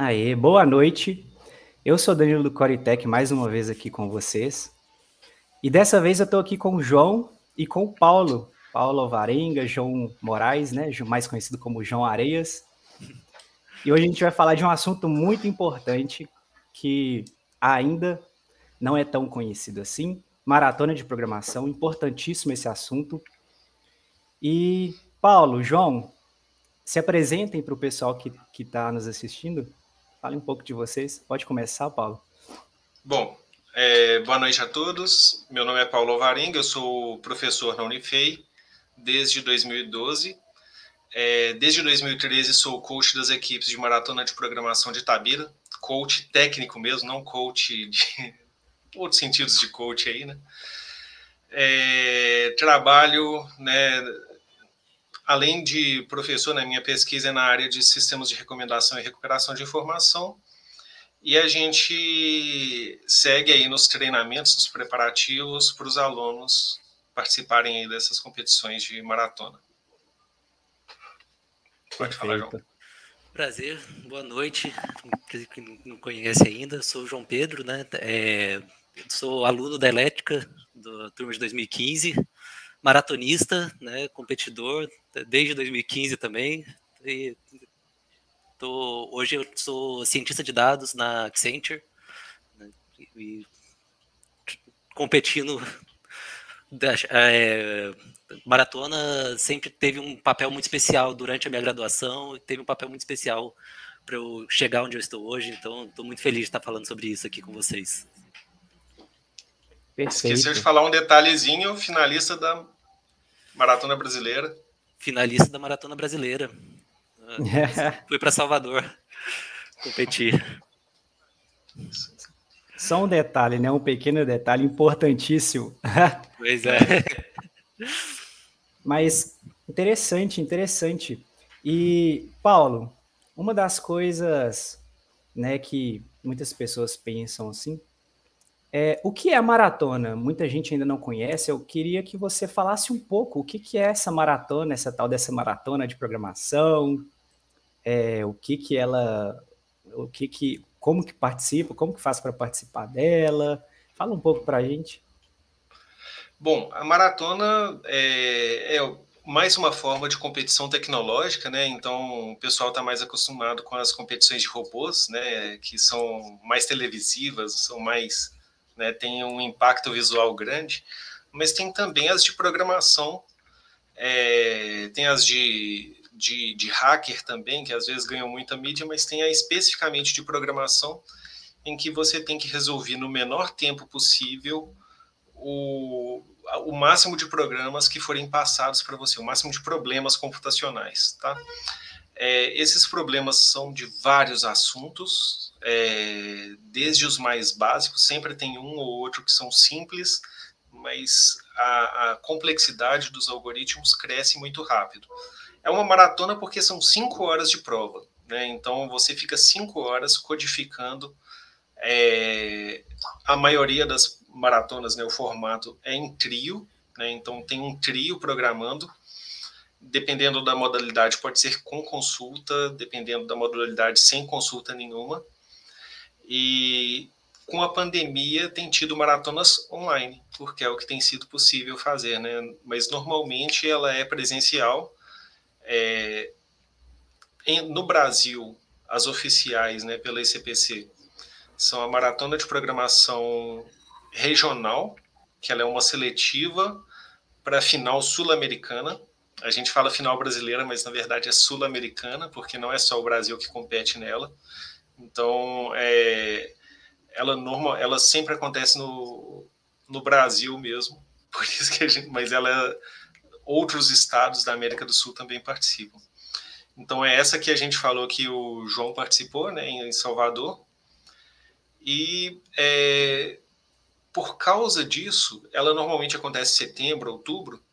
Aê, boa noite. Eu sou Danilo do Coritec, mais uma vez aqui com vocês. E dessa vez eu estou aqui com o João e com o Paulo. Paulo Alvarenga, João Moraes, né? Mais conhecido como João Areias. E hoje a gente vai falar de um assunto muito importante que ainda não é tão conhecido assim. Maratona de programação, importantíssimo esse assunto. E Paulo, João, se apresentem para o pessoal que está nos assistindo. Fale um pouco de vocês. Pode começar, Paulo. Bom, é, boa noite a todos. Meu nome é Paulo Varenga, eu sou professor na Unifei desde 2012. É, desde 2013 sou coach das equipes de maratona de programação de Tabira, coach técnico mesmo, não coach de outros sentidos de coach aí, né? É, trabalho, né, além de professor, na né, minha pesquisa é na área de sistemas de recomendação e recuperação de informação. E a gente segue aí nos treinamentos, nos preparativos para os alunos participarem aí dessas competições de maratona. Pode falar, João. Prazer, boa noite. Quem não conhece ainda, sou o João Pedro, né? É, sou aluno da Elétrica, da turma de 2015 maratonista, né, competidor desde 2015 também. E tô, hoje eu sou cientista de dados na Accenture né, e competindo é, maratona sempre teve um papel muito especial durante a minha graduação, teve um papel muito especial para eu chegar onde eu estou hoje, então estou muito feliz de estar falando sobre isso aqui com vocês. Perfeito. Esqueceu de falar um detalhezinho, finalista da Maratona Brasileira. Finalista da Maratona Brasileira. Fui para Salvador competir. Só um detalhe, né? Um pequeno detalhe importantíssimo. Pois é. Mas interessante, interessante. E Paulo, uma das coisas, né, que muitas pessoas pensam assim, é, o que é maratona? Muita gente ainda não conhece. Eu queria que você falasse um pouco o que, que é essa maratona, essa tal dessa maratona de programação, é, o que que ela, o que que, como que participa, como que faz para participar dela. Fala um pouco para a gente. Bom, a maratona é, é, mais uma forma de competição tecnológica, né? Então o pessoal está mais acostumado com as competições de robôs, né? Que são mais televisivas, são mais né, tem um impacto visual grande, mas tem também as de programação, é, tem as de, de, de, hacker também, que às vezes ganham muita mídia, mas tem a especificamente de programação, em que você tem que resolver no menor tempo possível o, o máximo de programas que forem passados para você, o máximo de problemas computacionais, tá? É, esses problemas são de vários assuntos, é, desde os mais básicos, sempre tem um ou outro que são simples, mas a, a, complexidade dos algoritmos cresce muito rápido. É uma maratona porque são cinco horas de prova, né? então você fica cinco horas codificando. É, a maioria das maratonas, né, o formato é em trio, né? então tem um trio programando dependendo da modalidade, pode ser com consulta, dependendo da modalidade, sem consulta nenhuma. E com a pandemia tem tido maratonas online, porque é o que tem sido possível fazer, né? Mas normalmente ela é presencial. É, em, no Brasil, as oficiais, né, pela ICPC, são a maratona de programação regional, que ela é uma seletiva para a final sul-americana. A gente fala final brasileira, mas na verdade é sul-americana, porque não é só o Brasil que compete nela. Então, é, ela normal, ela sempre acontece no, no Brasil mesmo, por isso que a gente, mas ela outros estados da América do Sul também participam. Então é essa que a gente falou que o João participou, né, em Salvador. E é, por causa disso, ela normalmente acontece em setembro, outubro,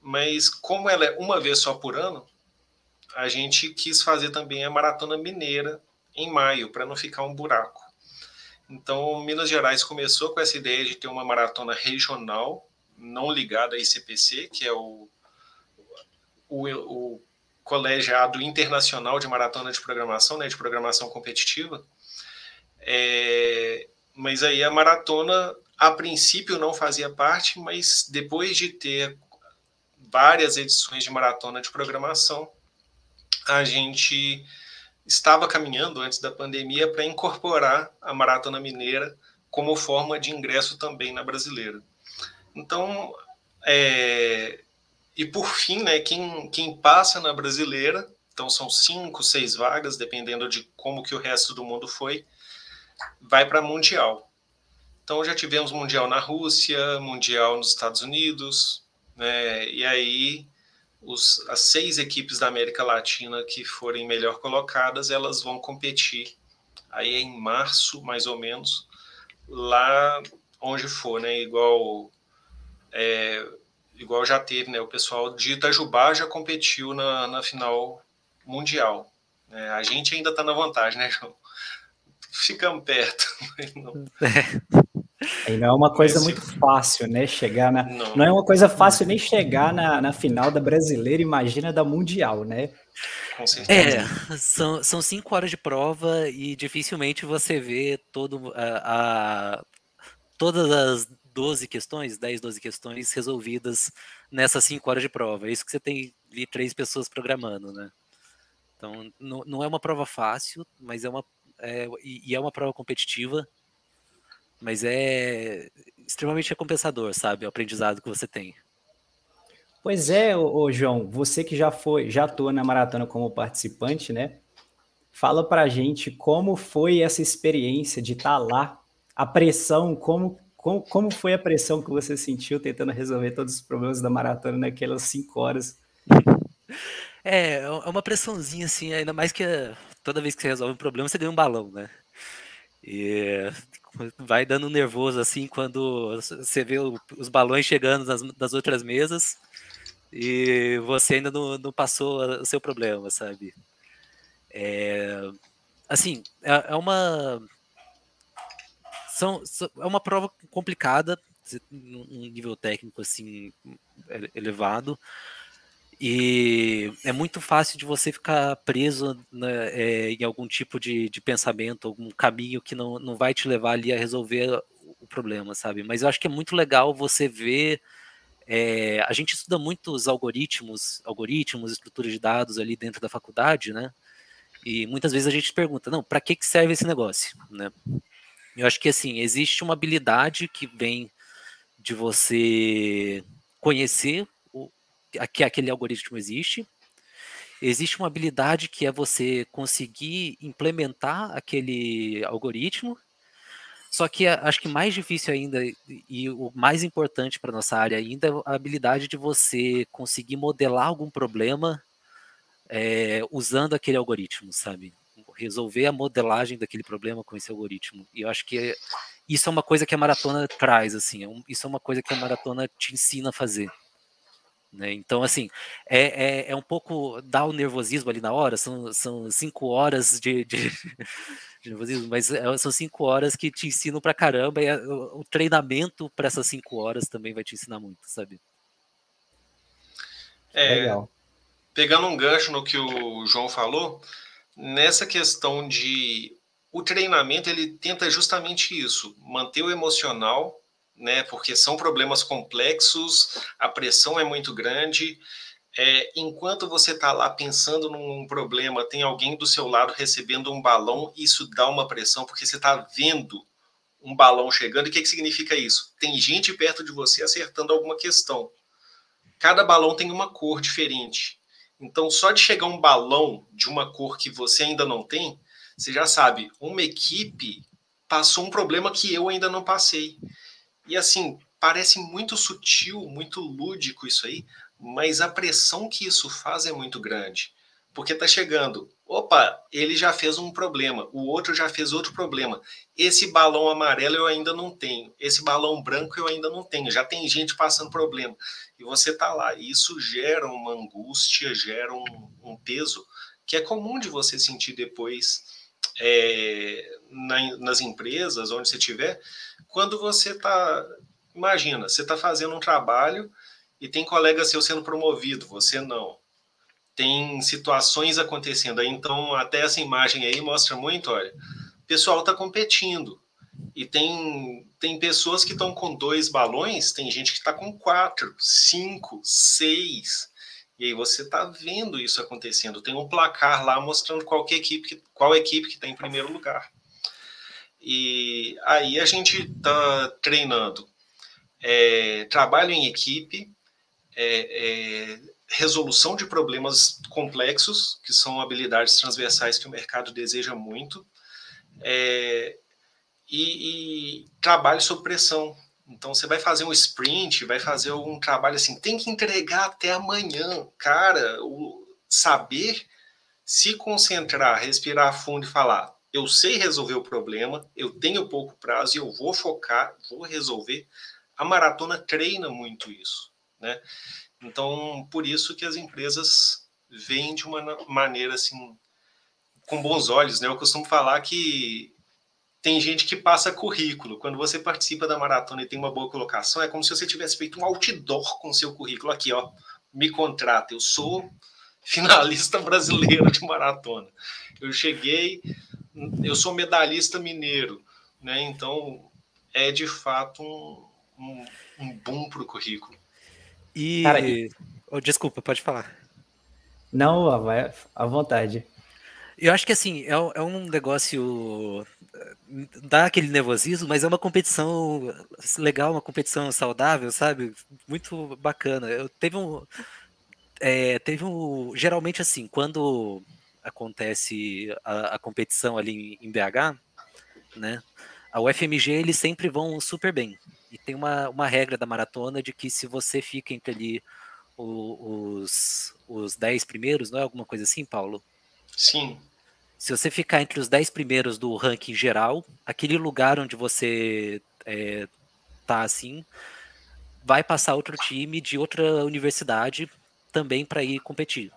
mas como ela é uma vez só por ano, a gente quis fazer também a maratona mineira em maio, para não ficar um buraco. Então, Minas Gerais começou com essa ideia de ter uma maratona regional, não ligada à ICPC, que é o, o, o colegiado internacional de maratona de programação, né, de programação competitiva. É, mas aí a maratona, a princípio, não fazia parte, mas depois de ter várias edições de maratona de programação, a gente estava caminhando antes da pandemia para incorporar a maratona mineira como forma de ingresso também na brasileira. Então, é, e por fim, né, quem, quem passa na brasileira, então são cinco, seis vagas, dependendo de como que o resto do mundo foi, vai para mundial. Então já tivemos mundial na Rússia, mundial nos Estados Unidos, né, e aí os, as seis equipes da América Latina que forem melhor colocadas, elas vão competir aí em março, mais ou menos, lá onde for, né? Igual é, igual já teve, né? O pessoal de Itajubá já competiu na, na final mundial. Né? A gente ainda está na vantagem, né, João? Ficamos perto. Não. É. não é uma coisa muito fácil, né? Chegar na. Não, não é uma coisa fácil nem chegar na, na final da brasileira, imagina da Mundial, né? Com certeza. É, são, são cinco horas de prova e dificilmente você vê todo a, a todas as 12 questões, 10, 12 questões resolvidas nessas 5 horas de prova. É isso que você tem ali três pessoas programando, né? Então, não, não é uma prova fácil, mas é uma. É, e, é uma prova competitiva, mas é extremamente recompensador, sabe? O aprendizado que você tem. Pois é, ô, ô, João, você que já foi, já atua na maratona como participante, né? Fala pra gente como foi essa experiência de estar tá lá, a pressão, como como, como foi a pressão que você sentiu tentando resolver todos os problemas da maratona naquelas cinco horas? É, é uma pressãozinha assim, ainda mais que toda vez que você resolve um problema, você ganha um balão, né? E vai dando nervoso assim quando você vê os balões chegando nas outras mesas e você ainda não, não passou o seu problema, sabe? É, assim, é, é uma são, é uma prova complicada, um nível técnico assim elevado. E é muito fácil de você ficar preso né, é, em algum tipo de, de pensamento, algum caminho que não, não vai te levar ali a resolver o problema, sabe? Mas eu acho que é muito legal você ver. É, a gente estuda muitos algoritmos, algoritmos, estruturas de dados ali dentro da faculdade, né? E muitas vezes a gente pergunta, não, para que, que serve esse negócio, né? Eu acho que assim, existe uma habilidade que vem de você conhecer que aquele algoritmo existe. Existe uma habilidade que é você conseguir implementar aquele algoritmo. Só que acho que mais difícil ainda e o mais importante para nossa área ainda é a habilidade de você conseguir modelar algum problema é, usando aquele algoritmo, sabe? resolver a modelagem daquele problema com esse algoritmo. E eu acho que isso é uma coisa que a maratona traz, assim, é isso é uma coisa que a maratona te ensina a fazer. Né? Então, assim, é, é, é, um pouco dá o nervosismo ali na hora, são, são cinco horas de, de, de nervosismo, mas é, são cinco horas que te ensinam pra caramba, e o, o treinamento para essas cinco horas também vai te ensinar muito, sabe? É, Legal. Pegando um gancho no que o João falou, nessa questão de o treinamento ele tenta justamente isso, manter o emocional, né? Porque são problemas complexos, a pressão é muito grande. É, enquanto você está lá pensando num problema, tem alguém do seu lado recebendo um balão, isso dá uma pressão, porque você está vendo um balão chegando. E o que, que significa isso? Tem gente perto de você acertando alguma questão. Cada balão tem uma cor diferente. Então, só de chegar um balão de uma cor que você ainda não tem, você já sabe, uma equipe passou um problema que eu ainda não passei. E assim, parece muito sutil, muito lúdico isso aí, mas a pressão que isso faz é muito grande. Porque tá chegando opa, ele já fez um problema, o outro já fez outro problema. Esse balão amarelo eu ainda não tenho, esse balão branco eu ainda não tenho, já tem gente passando problema. E você tá lá, e isso gera uma angústia, gera um, um peso que é comum de você sentir depois é, na, nas empresas, onde você estiver, quando você tá, imagina, você tá fazendo um trabalho e tem colega seu sendo promovido, você não tem situações acontecendo. Então, até essa imagem aí mostra muito, olha, o pessoal está competindo. E tem, tem pessoas que estão com dois balões, tem gente que está com quatro, cinco, seis. E aí você está vendo isso acontecendo. Tem um placar lá mostrando qual, que equipe, qual equipe que está em primeiro lugar. E aí a gente está treinando é, trabalho em equipe, é, é, resolução de problemas complexos, que são habilidades transversais que o mercado deseja muito, é, e, e, trabalho sob pressão. Então, você vai fazer um sprint, vai fazer um trabalho assim, tem que entregar até amanhã. Cara, o saber se concentrar, respirar fundo e falar: eu sei resolver o problema, eu tenho pouco prazo e eu vou focar, vou resolver. A maratona treina muito isso, né? Então, por isso que as empresas veem de uma maneira assim com bons olhos, né? Eu costumo falar que tem gente que passa currículo. Quando você participa da maratona e tem uma boa colocação, é como se você tivesse feito um outdoor com seu currículo aqui, ó. Me contrata, eu sou finalista brasileiro de maratona. Eu cheguei, eu sou medalhista mineiro, né? Então é de fato um, um, um boom para o currículo. E. Cara, oh, desculpa, pode falar. Não, vai à vontade. Eu acho que assim, é, é um negócio. dá aquele nervosismo, mas é uma competição legal, uma competição saudável, sabe? Muito bacana. Eu teve um. É, teve um. Geralmente, assim, quando acontece a, a competição ali em BH, né? A UFMG eles sempre vão super bem. E tem uma, uma regra da maratona de que se você fica entre ali os, os 10 primeiros, não é alguma coisa assim, Paulo? Sim. Se você ficar entre os 10 primeiros do ranking geral, aquele lugar onde você é, tá assim, vai passar outro time de outra universidade também para ir competir.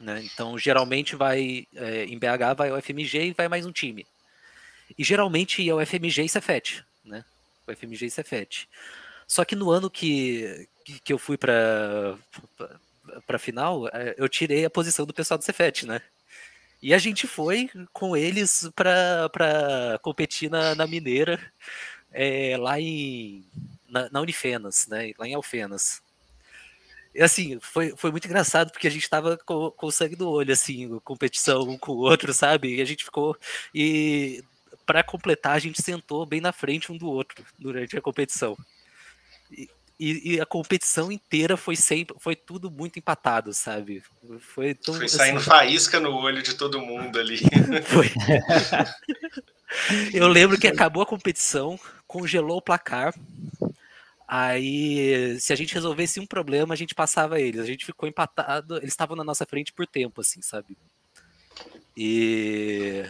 Né? Então, geralmente vai é, em BH vai o FMG e vai mais um time. E geralmente é o FMG e Cefet, né? O FMG e Cefet. Só que no ano que, que eu fui para para final, é, eu tirei a posição do pessoal do Cefet, né? E a gente foi com eles para competir na, na Mineira, é, lá em na, na, Unifenas, né? Lá em Alfenas. Assim, foi, foi muito engraçado porque a gente tava com, com sangue no olho, assim, competição um com o outro, sabe? E a gente ficou. E para completar, a gente sentou bem na frente um do outro durante a competição. E, e, e, a competição inteira foi sempre, foi tudo muito empatado, sabe? Foi, tão, foi saindo assim, faísca no olho de todo mundo ali. Foi. Eu lembro que acabou a competição, congelou o placar. Aí, se a gente resolvesse um problema, a gente passava eles. A gente ficou empatado, eles estavam na nossa frente por tempo, assim, sabe? E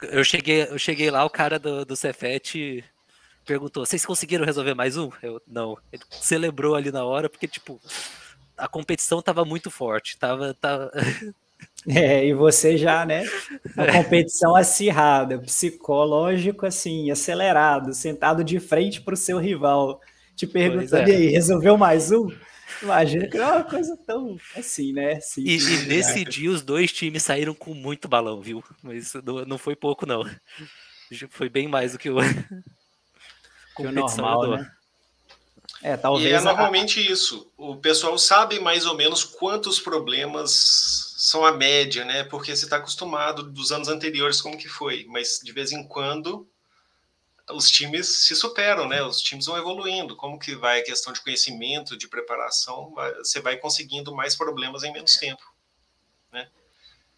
eu cheguei, eu cheguei lá, o cara do, do Cefet perguntou: vocês conseguiram resolver mais um? Eu não. Ele celebrou ali na hora, porque, tipo, a competição tava muito forte. Tava. tava... É, e você já, né? Uma é. competição acirrada, psicológico assim, acelerado, sentado de frente para o seu rival, te perguntando: é. e aí, resolveu mais um? Imagina que é uma coisa tão assim, né? Assim, e, e, nesse dia os dois times saíram com muito balão, viu? Mas não, não foi pouco, não. Foi bem mais do que o, que o normal, né? É, talvez. E é normalmente a... isso. O pessoal sabe mais ou menos quantos problemas são a média, né? Porque você está acostumado dos anos anteriores como que foi, mas de vez em quando os times se superam, né? Os times vão evoluindo. Como que vai a questão de conhecimento, de preparação? Você vai conseguindo mais problemas em menos tempo, né?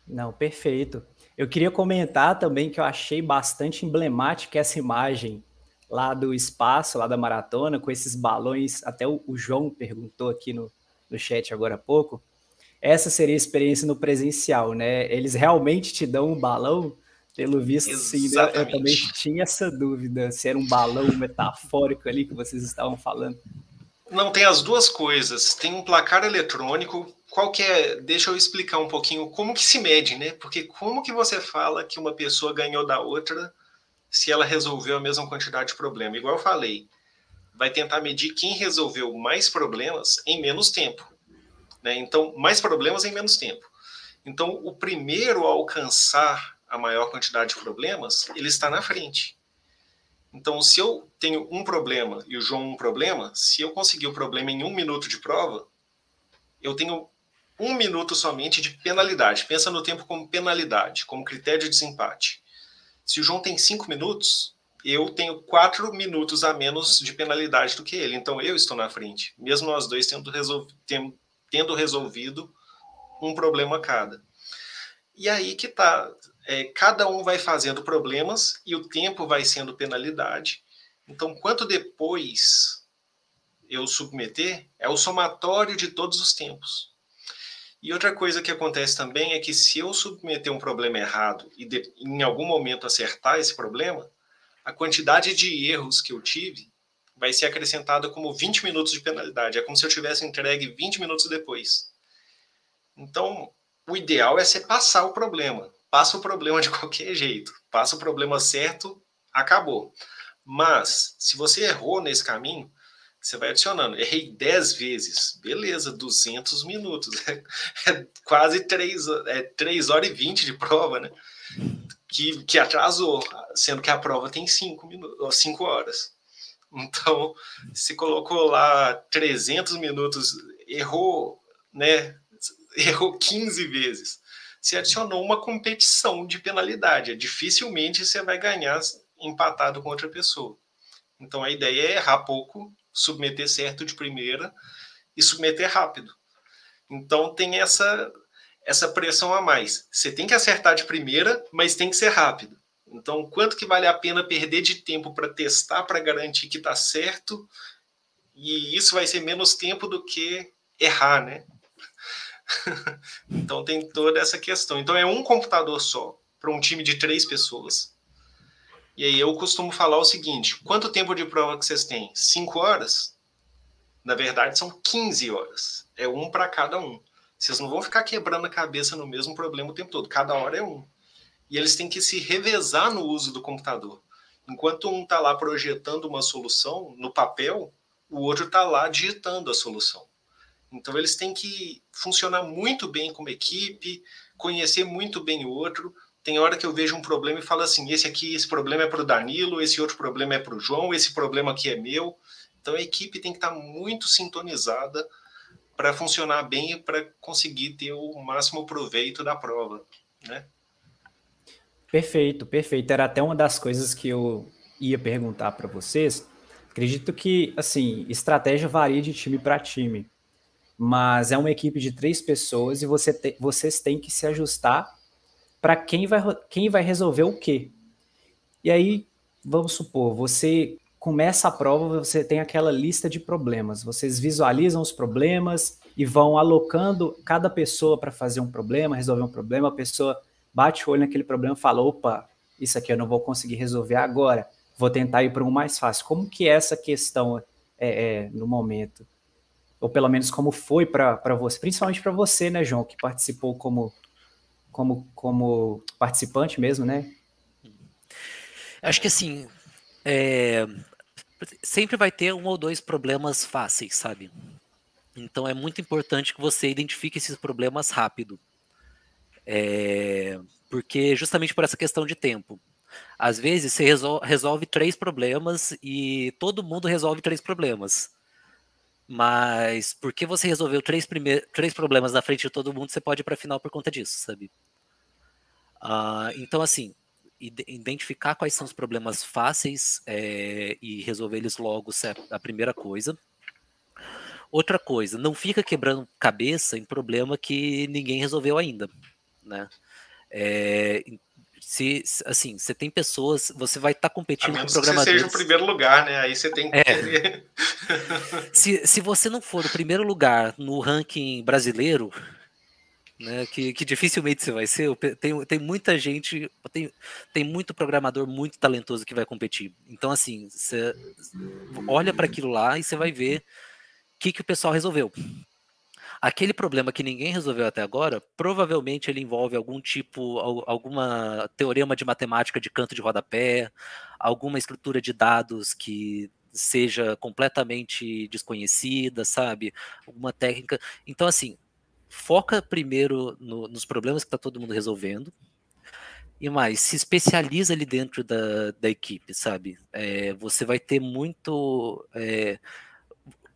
Não, perfeito. Eu queria comentar também que eu achei bastante emblemática essa imagem lá do espaço, lá da maratona, com esses balões. Até o, o João perguntou aqui no, no chat agora há pouco. Essa seria a experiência no presencial, né? Eles realmente te dão um balão pelo visto, sim, né? eu também tinha essa dúvida se era um balão metafórico ali que vocês estavam falando. Não, tem as duas coisas. Tem um placar eletrônico. Qual que é? Deixa eu explicar um pouquinho como que se mede, né? Porque como que você fala que uma pessoa ganhou da outra se ela resolveu a mesma quantidade de problema? Igual eu falei, vai tentar medir quem resolveu mais problemas em menos tempo. Né? Então, mais problemas em menos tempo. Então, o primeiro a alcançar a maior quantidade de problemas, ele está na frente. Então, se eu tenho um problema e o João um problema, se eu conseguir o problema em um minuto de prova, eu tenho um minuto somente de penalidade. Pensa no tempo como penalidade, como critério de desempate. Se o João tem cinco minutos, eu tenho quatro minutos a menos de penalidade do que ele. Então eu estou na frente, mesmo nós dois tendo, tendo resolvido um problema cada. E aí que tá. É, cada um vai fazendo problemas e o tempo vai sendo penalidade. Então, quanto depois eu submeter, é o somatório de todos os tempos. E outra coisa que acontece também é que se eu submeter um problema errado e de, em algum momento acertar esse problema, a quantidade de erros que eu tive vai ser acrescentada como 20 minutos de penalidade. É como se eu tivesse entregue 20 minutos depois. Então, o ideal é você passar o problema. Passa o problema de qualquer jeito. Passa o problema certo, acabou. Mas, se você errou nesse caminho, você vai adicionando. Errei 10 vezes. Beleza, 200 minutos. É, quase 3, é 3 horas e 20 de prova, né? que, que atrasou, sendo que a prova tem cinco, minutos, cinco horas. Então, se colocou lá 300 minutos, errou, né? Errou 15 vezes. Se adicionou uma competição de penalidade. Dificilmente você vai ganhar empatado com outra pessoa. Então, a ideia é errar pouco, submeter certo de primeira e submeter rápido. Então, tem essa essa pressão a mais. Você tem que acertar de primeira, mas tem que ser rápido. Então, quanto que vale a pena perder de tempo para testar, para garantir que está certo? E isso vai ser menos tempo do que errar, né? então, tem toda essa questão. Então, é um computador só para um time de três pessoas. E aí eu costumo falar o seguinte: quanto tempo de prova que vocês têm? Cinco horas? Na verdade, são 15 horas. É um para cada um. Vocês não vão ficar quebrando a cabeça no mesmo problema o tempo todo. Cada hora é um. E eles têm que se revezar no uso do computador. Enquanto um está lá projetando uma solução no papel, o outro está lá digitando a solução. Então eles têm que funcionar muito bem como equipe, conhecer muito bem o outro. Tem hora que eu vejo um problema e falo assim: esse aqui, esse problema é para o Danilo, esse outro problema é para o João, esse problema aqui é meu. Então a equipe tem que estar tá muito sintonizada para funcionar bem e para conseguir ter o máximo proveito da prova, né? Perfeito, perfeito. Era até uma das coisas que eu ia perguntar para vocês. Acredito que, assim, estratégia varia de time para time, mas é uma equipe de três pessoas e você te, vocês têm que se ajustar para quem vai, quem vai resolver o quê. E aí, vamos supor, você começa a prova, você tem aquela lista de problemas. Vocês visualizam os problemas e vão alocando cada pessoa para fazer um problema, resolver um problema. A pessoa bate o olho naquele problema e fala: opa, isso aqui eu não vou conseguir resolver agora, vou tentar ir para um mais fácil. Como que é essa questão é, é, no momento? Ou pelo menos como foi para você, principalmente para você, né, João, que participou como, como, como participante mesmo, né? Acho que assim, é, sempre vai ter um ou dois problemas fáceis, sabe? Então é muito importante que você identifique esses problemas rápido. É, porque justamente por essa questão de tempo. Às vezes você resol resolve três problemas e todo mundo resolve três problemas. Mas porque você resolveu três, três problemas na frente de todo mundo, você pode ir para a final por conta disso, sabe? Uh, então, assim, identificar quais são os problemas fáceis é, e resolver eles logo é a primeira coisa. Outra coisa, não fica quebrando cabeça em problema que ninguém resolveu ainda, né? É, se assim, você tem pessoas, você vai estar tá competindo com programadores. Que seja o primeiro lugar, né? Aí você tem que é. se, se você não for o primeiro lugar no ranking brasileiro, né, que, que, dificilmente você vai ser. Tem, tem muita gente, tem, tem muito programador muito talentoso que vai competir. Então, assim, você olha para aquilo lá e você vai ver o que, que o pessoal resolveu. Aquele problema que ninguém resolveu até agora, provavelmente ele envolve algum tipo, alguma teorema de matemática de canto de rodapé, alguma estrutura de dados que seja completamente desconhecida, sabe? Alguma técnica. Então, assim, foca primeiro no, nos problemas que está todo mundo resolvendo, e mais, se especializa ali dentro da, da equipe, sabe? É, você vai ter muito. É,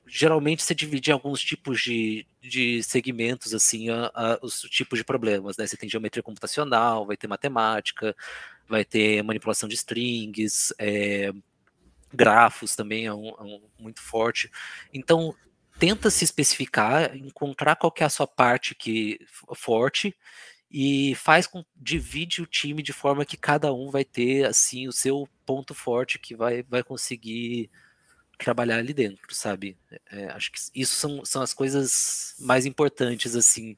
geralmente você divide em alguns tipos de, de segmentos, assim, a, a, os tipos de problemas, né? Você tem geometria computacional, vai ter matemática, vai ter manipulação de strings, é, grafos também é, um, é um, muito forte. Então, tenta se especificar, encontrar qual é a sua parte que forte e faz com divide o time de forma que cada um vai ter assim o seu ponto forte que vai, vai conseguir trabalhar ali dentro, sabe? É, acho que isso são, são as coisas mais importantes assim.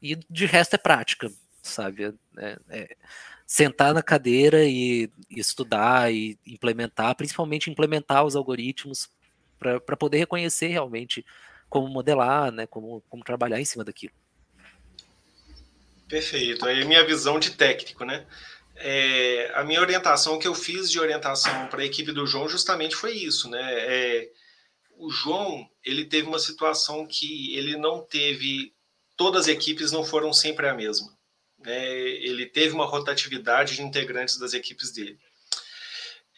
E de resto é prática, sabe? É, é, sentar na cadeira e, e, estudar e implementar, principalmente implementar os algoritmos para poder reconhecer realmente como modelar, né? Como, como trabalhar em cima daquilo. Perfeito. Aí minha visão de técnico, né? É, a minha orientação, que eu fiz de orientação para a equipe do João, justamente foi isso, né? É, o João, ele teve uma situação que ele não teve, todas as equipes não foram sempre a mesma. Né? Ele teve uma rotatividade de integrantes das equipes dele.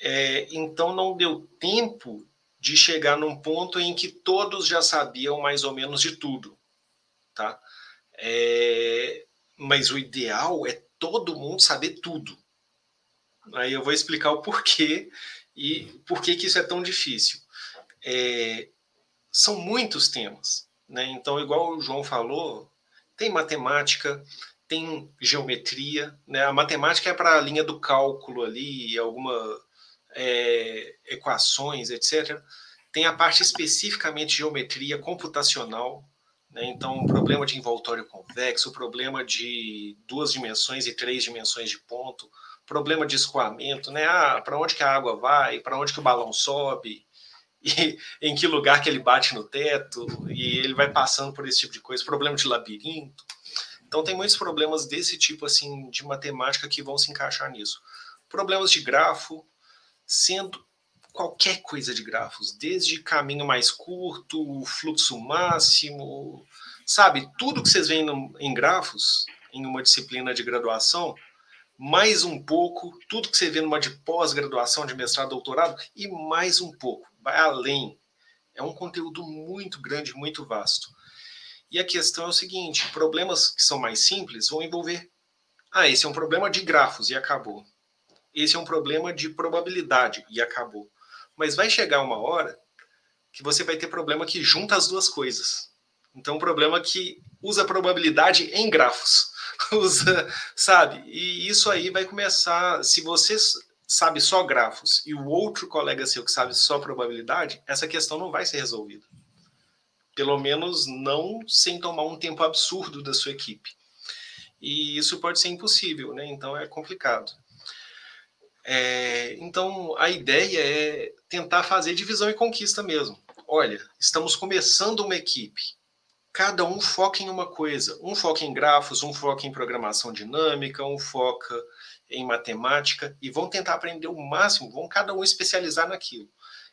É, então não deu tempo de chegar num ponto em que todos já sabiam mais ou menos de tudo, tá? É, mas o ideal é todo mundo saber tudo. Aí eu vou explicar o porquê e por que, que isso é tão difícil. É, são muitos temas, né? Então, igual o João falou, tem matemática, tem geometria, né? A matemática é para a linha do cálculo ali, alguma é, equações, etc. Tem a parte especificamente geometria computacional, né? Então, o problema de envoltório convexo, o problema de duas dimensões e três dimensões de ponto, problema de escoamento, né? Ah, para onde que a água vai, para onde que o balão sobe, e em que lugar que ele bate no teto, e ele vai passando por esse tipo de coisa, problema de labirinto. Então tem muitos problemas desse tipo assim de matemática que vão se encaixar nisso. Problemas de grafo, sendo qualquer coisa de grafos, desde caminho mais curto, fluxo máximo, sabe? Tudo que vocês veem no, em grafos, em uma disciplina de graduação, mais um pouco, tudo que você vê numa de pós-graduação, de mestrado, doutorado, e mais um pouco, vai além. É um conteúdo muito grande, muito vasto. E a questão é o seguinte: problemas que são mais simples vão envolver. Ah, esse é um problema de grafos e acabou. Esse é um problema de probabilidade e acabou. Mas vai chegar uma hora que você vai ter problema que junta as duas coisas. Então, problema que usa probabilidade em grafos. usa, sabe? E isso aí vai começar. Se você sabe só grafos e o outro colega seu que sabe só probabilidade, essa questão não vai ser resolvida. Pelo menos não sem tomar um tempo absurdo da sua equipe. E isso pode ser impossível, né? Então é complicado. É, então, a ideia é tentar fazer divisão e conquista mesmo. Olha, estamos começando uma equipe. Cada um foca em uma coisa. Um foca em grafos, um foca em programação dinâmica, um foca em matemática e vão tentar aprender o máximo, vão cada um especializar naquilo.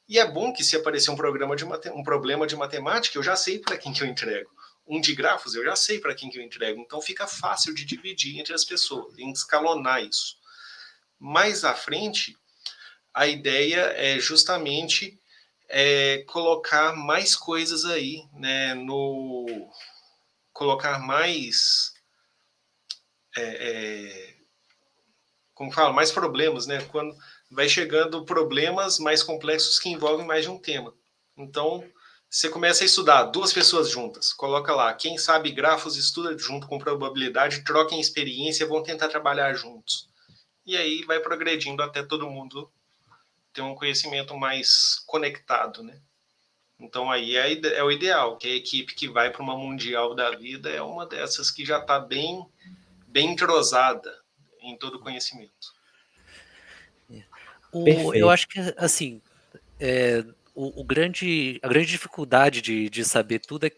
E é bom que se aparecer um, programa de um problema de matemática, eu já sei para quem que eu entrego. Um de grafos, eu já sei para quem que eu entrego. Então fica fácil de dividir entre as pessoas, escalonar isso. Mais à frente, a ideia é justamente é, colocar mais coisas aí, né, no colocar mais é, é, como fala, mais problemas, né? Quando vai chegando problemas mais complexos que envolvem mais de um tema. Então, você começa a estudar duas pessoas juntas, coloca lá, quem sabe grafos estuda junto com probabilidade, troquem experiência, vão tentar trabalhar juntos e aí vai progredindo até todo mundo ter um conhecimento mais conectado, né? Então aí é, é o ideal, que a equipe que vai para uma mundial da vida é uma dessas que já está bem, bem entrosada em todo o conhecimento. O, eu acho que assim é, o, o, grande, a grande dificuldade de, de saber tudo é,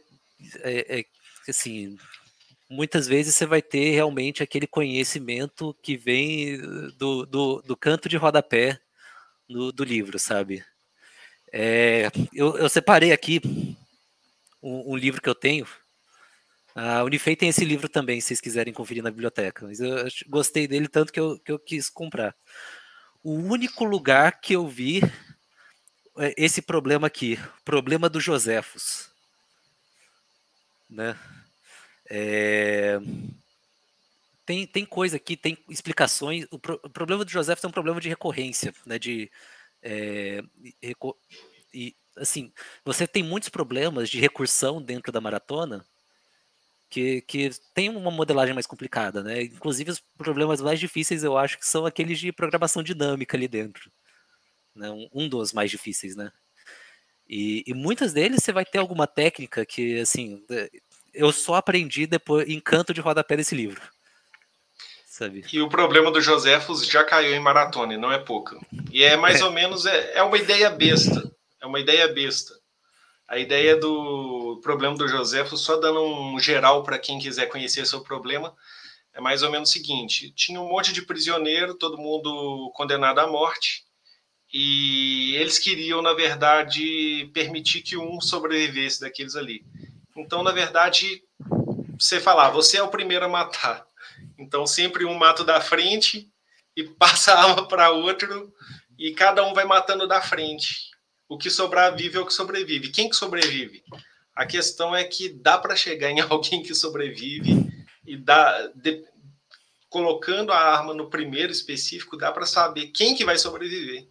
é, é assim muitas vezes você vai ter realmente aquele conhecimento que vem do, do, do canto de rodapé do, do livro, sabe? É, eu, eu, separei aqui um, um, livro que eu tenho, A Unifei tem esse livro também, se vocês quiserem conferir na biblioteca. Mas eu gostei dele tanto que eu, que eu quis comprar. O único lugar que eu vi é esse problema aqui, problema do Josefos. Né? É... Tem, tem coisa aqui, tem explicações. O, pro, o problema do Josefos é um problema de recorrência, né? De, é, e, assim, você tem muitos problemas de recursão dentro da maratona que, que tem uma modelagem mais complicada, né? Inclusive os problemas mais difíceis eu acho que são aqueles de programação dinâmica ali dentro, né? um, um dos mais difíceis, né? E, e muitas deles você vai ter alguma técnica que assim eu só aprendi depois em canto de rodapé desse livro. Sabe? E o problema do Josefos já caiu em maratona, e não é pouca. E é mais é. ou menos é, é uma ideia besta. É uma ideia besta. A ideia do problema do José, só dando um geral para quem quiser conhecer seu problema, é mais ou menos o seguinte: tinha um monte de prisioneiro, todo mundo condenado à morte, e eles queriam, na verdade, permitir que um sobrevivesse daqueles ali. Então, na verdade, você falar, você é o primeiro a matar. Então, sempre um mata da frente e passa a arma para outro, e cada um vai matando da frente o que sobrevive é o que sobrevive. Quem que sobrevive? A questão é que dá para chegar em alguém que sobrevive e dá de, colocando a arma no primeiro específico, dá para saber quem que vai sobreviver.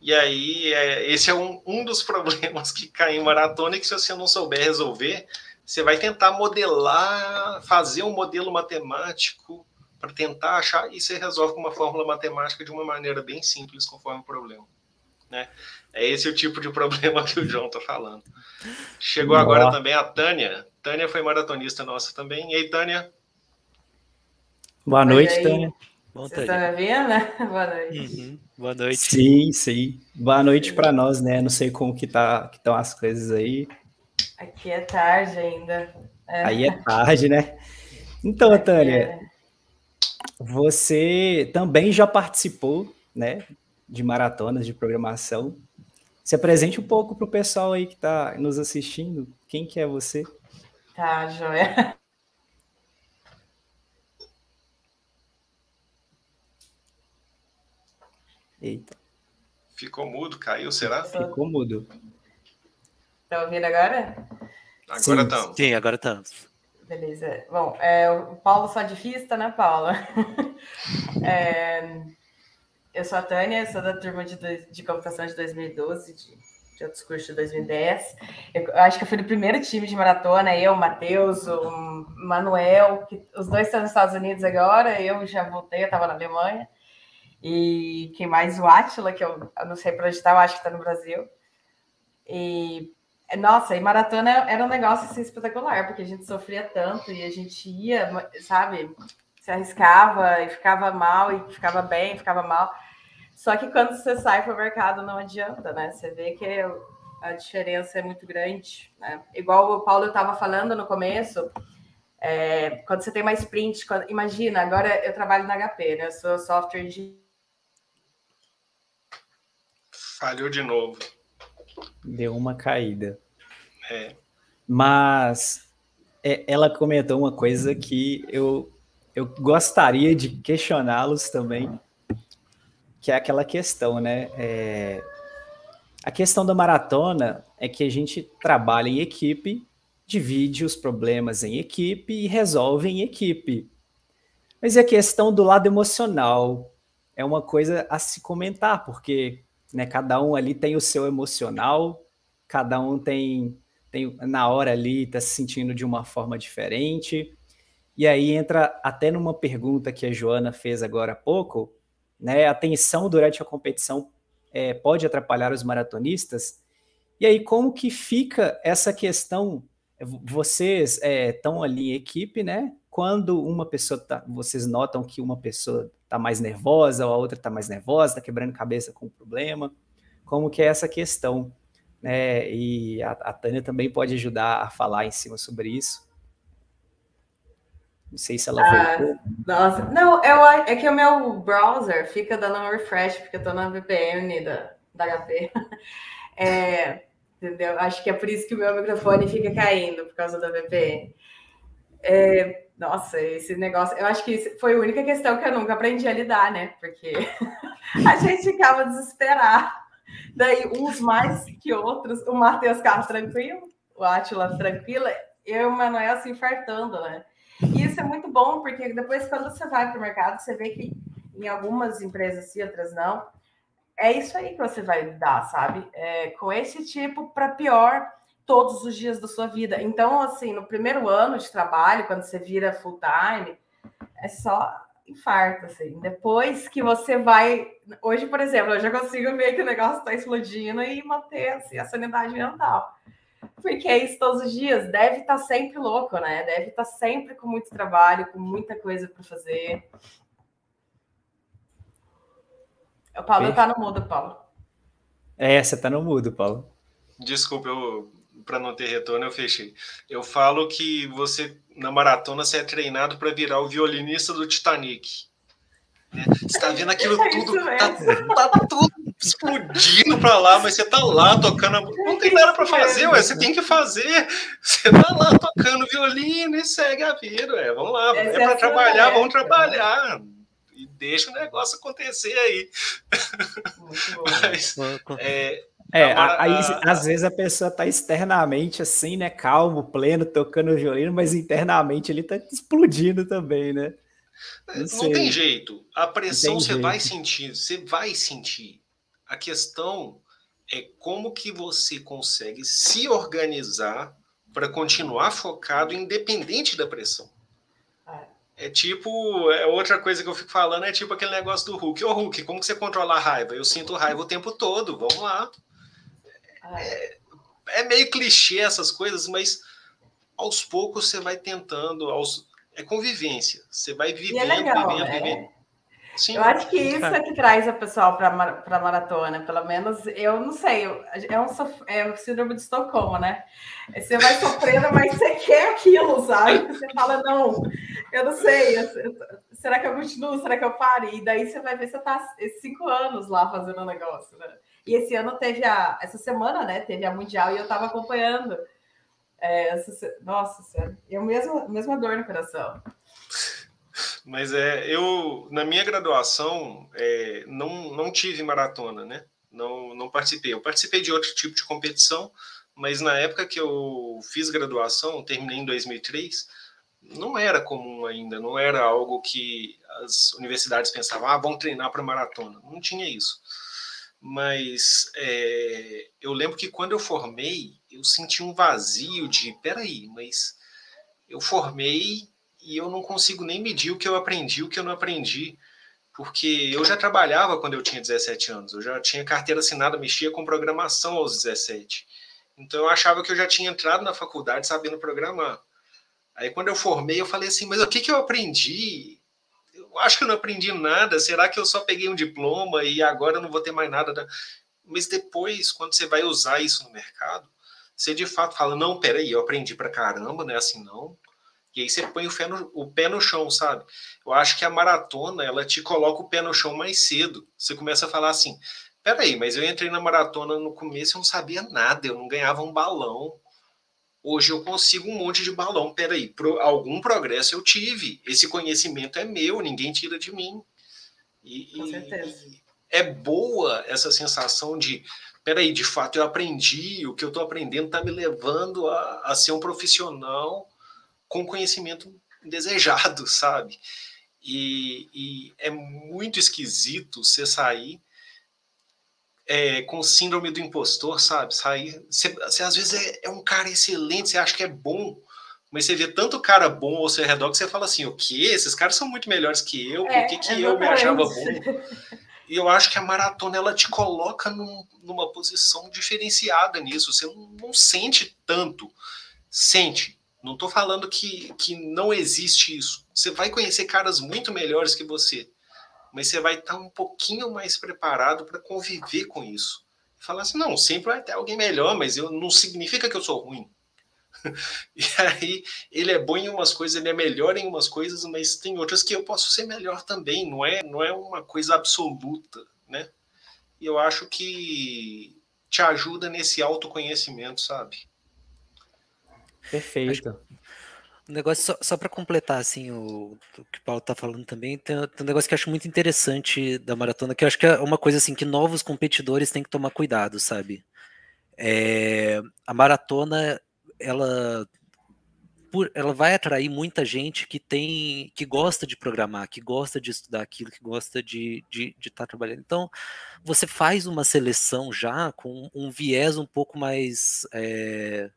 E aí, é, esse é um, um dos problemas que cai em maratona e que se você não souber resolver, você vai tentar modelar, fazer um modelo matemático para tentar achar e você resolve com uma fórmula matemática de uma maneira bem simples conforme o problema. Né? É esse o tipo de problema que o João está falando. Chegou Boa. agora também a Tânia. Tânia foi maratonista nossa também. E aí, Tânia? Boa noite. Tânia. Bom, Você está me vendo? Boa noite. Uhum. Boa noite. Sim, sim. Boa noite para nós, né? Não sei como que tá, que estão as coisas aí. Aqui é tarde ainda. É. Aí é tarde, né? Então, Aqui Tânia, é... você também já participou, né, de maratonas de programação. Se apresente um pouco para o pessoal aí que está nos assistindo. Quem que é você? Tá, joia. Eita. Ficou mudo, caiu, será? Ficou mudo. Tá ouvindo agora? Agora estamos. Sim, agora estamos. Beleza. Bom, é, o Paulo só de fista, né, Paula? é, eu sou a Tânia, sou da turma de, de computação de 2012, de, de outros cursos de 2010. Eu, acho que eu fui do primeiro time de maratona, eu, o Matheus, o Manuel, que os dois estão nos Estados Unidos agora, eu já voltei, eu estava na Alemanha. E quem mais? O Atila, que eu, eu não sei para onde está, eu acho que está no Brasil. E nossa, e maratona era um negócio assim, espetacular, porque a gente sofria tanto e a gente ia, sabe, se arriscava e ficava mal e ficava bem, ficava mal. Só que quando você sai para o mercado não adianta, né? Você vê que a diferença é muito grande, né? Igual o Paulo estava falando no começo, é, quando você tem mais sprint, quando, imagina, agora eu trabalho na HP, né? Eu sou software de Falhou de novo. Deu uma caída. É. Mas é, ela comentou uma coisa que eu eu gostaria de questioná-los também, que é aquela questão, né? É, a questão da maratona é que a gente trabalha em equipe, divide os problemas em equipe e resolve em equipe. Mas a questão do lado emocional é uma coisa a se comentar, porque né, cada um ali tem o seu emocional, cada um tem, tem na hora ali está se sentindo de uma forma diferente. E aí entra até numa pergunta que a Joana fez agora há pouco, né? A tensão durante a competição é, pode atrapalhar os maratonistas. E aí, como que fica essa questão? Vocês estão é, ali em equipe, né? Quando uma pessoa tá, vocês notam que uma pessoa está mais nervosa ou a outra está mais nervosa, está quebrando cabeça com o problema, como que é essa questão? Né? E a, a Tânia também pode ajudar a falar em cima sobre isso. Não sei se ela ah, voltou. Nossa, não, eu, é que o meu browser fica dando um refresh, porque eu tô na VPN da, da HP. É, entendeu? Acho que é por isso que o meu microfone fica caindo, por causa da VPN. É, nossa, esse negócio, eu acho que foi a única questão que eu nunca aprendi a lidar, né? Porque a gente ficava desesperado. Daí, uns mais que outros, o Matheus Carlos tranquilo, o Átila tranquila, eu e o Manuel se infartando, né? E isso é muito bom, porque depois, quando você vai para o mercado, você vê que em algumas empresas sim, outras não, é isso aí que você vai lidar, sabe? É, com esse tipo para pior todos os dias da sua vida. Então, assim, no primeiro ano de trabalho, quando você vira full time, é só infarto, assim. Depois que você vai. Hoje, por exemplo, eu já consigo ver que o negócio está explodindo e manter assim, a sanidade mental. Porque é isso todos os dias. Deve estar tá sempre louco, né? Deve estar tá sempre com muito trabalho, com muita coisa para fazer. O Paulo está no mudo, Paulo. É, você está no mudo, Paulo. Desculpa, eu para não ter retorno, eu fechei. Eu falo que você, na maratona, você é treinado para virar o violinista do Titanic. Né? Você está vendo aquilo é tudo, tá, tá, tudo explodindo para lá, mas você tá lá tocando. Não tem nada para fazer, ué, você tem que fazer. Você tá lá tocando violino e segue a vida, ué. Vamos lá, é para trabalhar, vamos trabalhar. E deixa o negócio acontecer aí. Muito bom. Mas, é, é, aí às vezes a pessoa tá externamente assim, né, calmo, pleno, tocando o violino, mas internamente ele tá explodindo também, né? Não, não tem jeito. A pressão você jeito. vai sentir, você vai sentir. A questão é como que você consegue se organizar para continuar focado independente da pressão. É. é tipo, é outra coisa que eu fico falando é tipo aquele negócio do Hulk. Ô Hulk, como que você controla a raiva? Eu sinto raiva o tempo todo, vamos lá. É, é meio clichê essas coisas, mas aos poucos você vai tentando, aos, é convivência. Você vai vivendo, é legal, vivendo, né? vivendo. Sim. Eu acho que isso é que traz a pessoal para a maratona, pelo menos eu não sei, é um, é um síndrome de Estocolmo, né? Você vai sofrendo, mas você quer aquilo, sabe? Você fala, não, eu não sei, será que eu continuo? Será que eu paro? E daí você vai ver, você está cinco anos lá fazendo o um negócio, né? E esse ano teve a. Essa semana, né? Teve a Mundial e eu estava acompanhando. É, essa, nossa senhora, eu mesmo, mesma dor no coração. Mas é, eu, na minha graduação, é, não, não tive maratona, né? Não, não participei. Eu participei de outro tipo de competição, mas na época que eu fiz graduação, terminei em 2003, não era comum ainda, não era algo que as universidades pensavam, ah, vão treinar para maratona. Não tinha isso mas é, eu lembro que quando eu formei, eu senti um vazio de, peraí, mas eu formei e eu não consigo nem medir o que eu aprendi, o que eu não aprendi, porque eu já trabalhava quando eu tinha 17 anos, eu já tinha carteira assinada, mexia com programação aos 17. Então eu achava que eu já tinha entrado na faculdade sabendo programar. Aí quando eu formei, eu falei assim, mas o que, que eu aprendi? Acho que eu não aprendi nada. Será que eu só peguei um diploma e agora eu não vou ter mais nada? Da... Mas depois, quando você vai usar isso no mercado, você de fato fala: não, peraí, eu aprendi pra caramba, não é assim não. E aí você põe o pé, no, o pé no chão, sabe? Eu acho que a maratona, ela te coloca o pé no chão mais cedo. Você começa a falar assim: peraí, mas eu entrei na maratona no começo e não sabia nada, eu não ganhava um balão Hoje eu consigo um monte de balão. Peraí, pro, algum progresso eu tive. Esse conhecimento é meu, ninguém tira de mim. E, Com certeza. E é boa essa sensação de, peraí, de fato eu aprendi, o que eu estou aprendendo está me levando a, a ser um profissional com conhecimento desejado, sabe? E, e, é muito esquisito você sair é, com síndrome do impostor, sabe? Sair, você, você às vezes é, é, um cara excelente, você acha que é bom, mas você vê tanto cara bom ao seu redor que você fala assim: o quê? Esses caras são muito melhores que eu, por que, é, que eu me achava bom? E eu acho que a maratona ela te coloca num, numa posição diferenciada nisso. Você não, não sente tanto. Sente. Não estou falando que, que não existe isso. Você vai conhecer caras muito melhores que você mas você vai estar um pouquinho mais preparado para conviver com isso. Falar assim, não, sempre vai ter alguém melhor, mas eu, não significa que eu sou ruim. e aí, ele é bom em umas coisas, ele é melhor em umas coisas, mas tem outras que eu posso ser melhor também, não é, não é uma coisa absoluta, né? E eu acho que te ajuda nesse autoconhecimento, sabe? Perfeito. Um negócio só, só para completar assim o, o, que o Paulo está falando também tem, tem, um negócio que eu acho muito interessante da maratona que eu acho que é uma coisa assim que novos competidores têm que tomar cuidado sabe? É, a maratona ela por, ela vai atrair muita gente que tem que gosta de programar que gosta de estudar aquilo que gosta de estar de, de tá trabalhando. Então você faz uma seleção já com um viés um pouco mais é,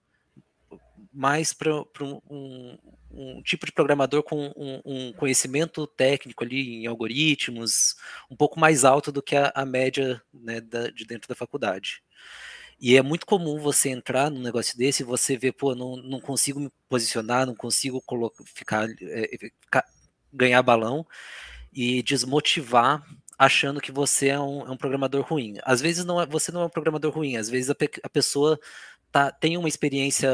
mais para um, um, tipo de programador com um, um, conhecimento técnico ali em algoritmos um pouco mais alto do que a, a média né, da, de dentro da faculdade. E é muito comum você entrar num negócio desse e você ver, pô, não, não consigo me posicionar, não consigo ficar, é, ficar, ganhar balão e desmotivar achando que você é um, é um, programador ruim. Às vezes não é, você não é um programador ruim, às vezes a, a pessoa tá, tem uma experiência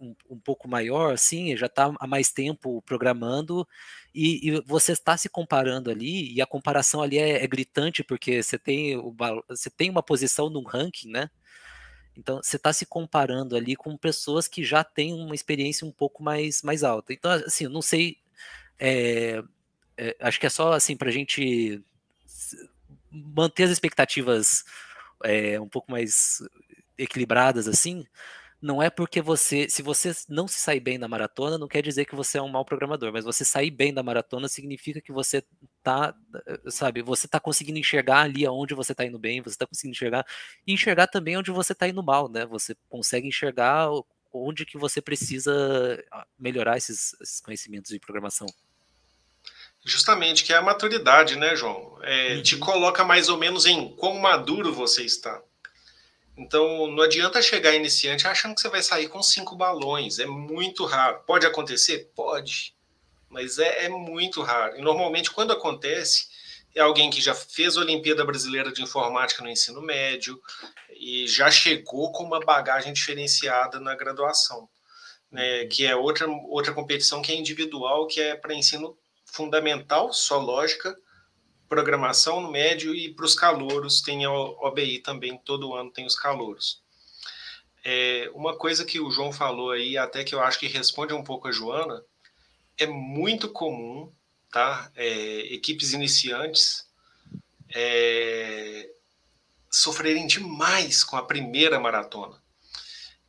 um, um, pouco maior, assim, já está há mais tempo programando e, e, você está se comparando ali e a comparação ali é, é gritante porque você tem, o, você tem uma posição num ranking, né? Então você está se comparando ali com pessoas que já têm uma experiência um pouco mais, mais alta. Então, assim, não sei. É, é, acho que é só assim para a gente manter as expectativas é, um pouco mais equilibradas assim, não é porque você, se você não se sair bem na maratona, não quer dizer que você é um mau programador, mas você sair bem da maratona significa que você tá, sabe, você tá conseguindo enxergar ali aonde você tá indo bem, você tá conseguindo enxergar e enxergar também onde você tá indo mal, né? Você consegue enxergar onde que você precisa ah, melhorar esses, esses conhecimentos de programação. Justamente, que é a maturidade, né, João? É, uhum. Te coloca mais ou menos em quão maduro você está. Então, não adianta chegar iniciante achando que você vai sair com cinco balões. É muito raro. Pode acontecer? Pode. Mas é, é muito raro. E normalmente, quando acontece, é alguém que já fez a Olimpíada Brasileira de Informática no ensino médio e já chegou com uma bagagem diferenciada na graduação, né, que é outra, outra competição que é individual, que é para ensino fundamental, só lógica, programação no médio e para os calouros tem a OBI também, todo ano tem os calouros. É, uma coisa que o João falou aí, até que eu acho que responde um pouco a Joana, é muito comum, tá? É, equipes iniciantes é, sofrerem demais com a primeira maratona.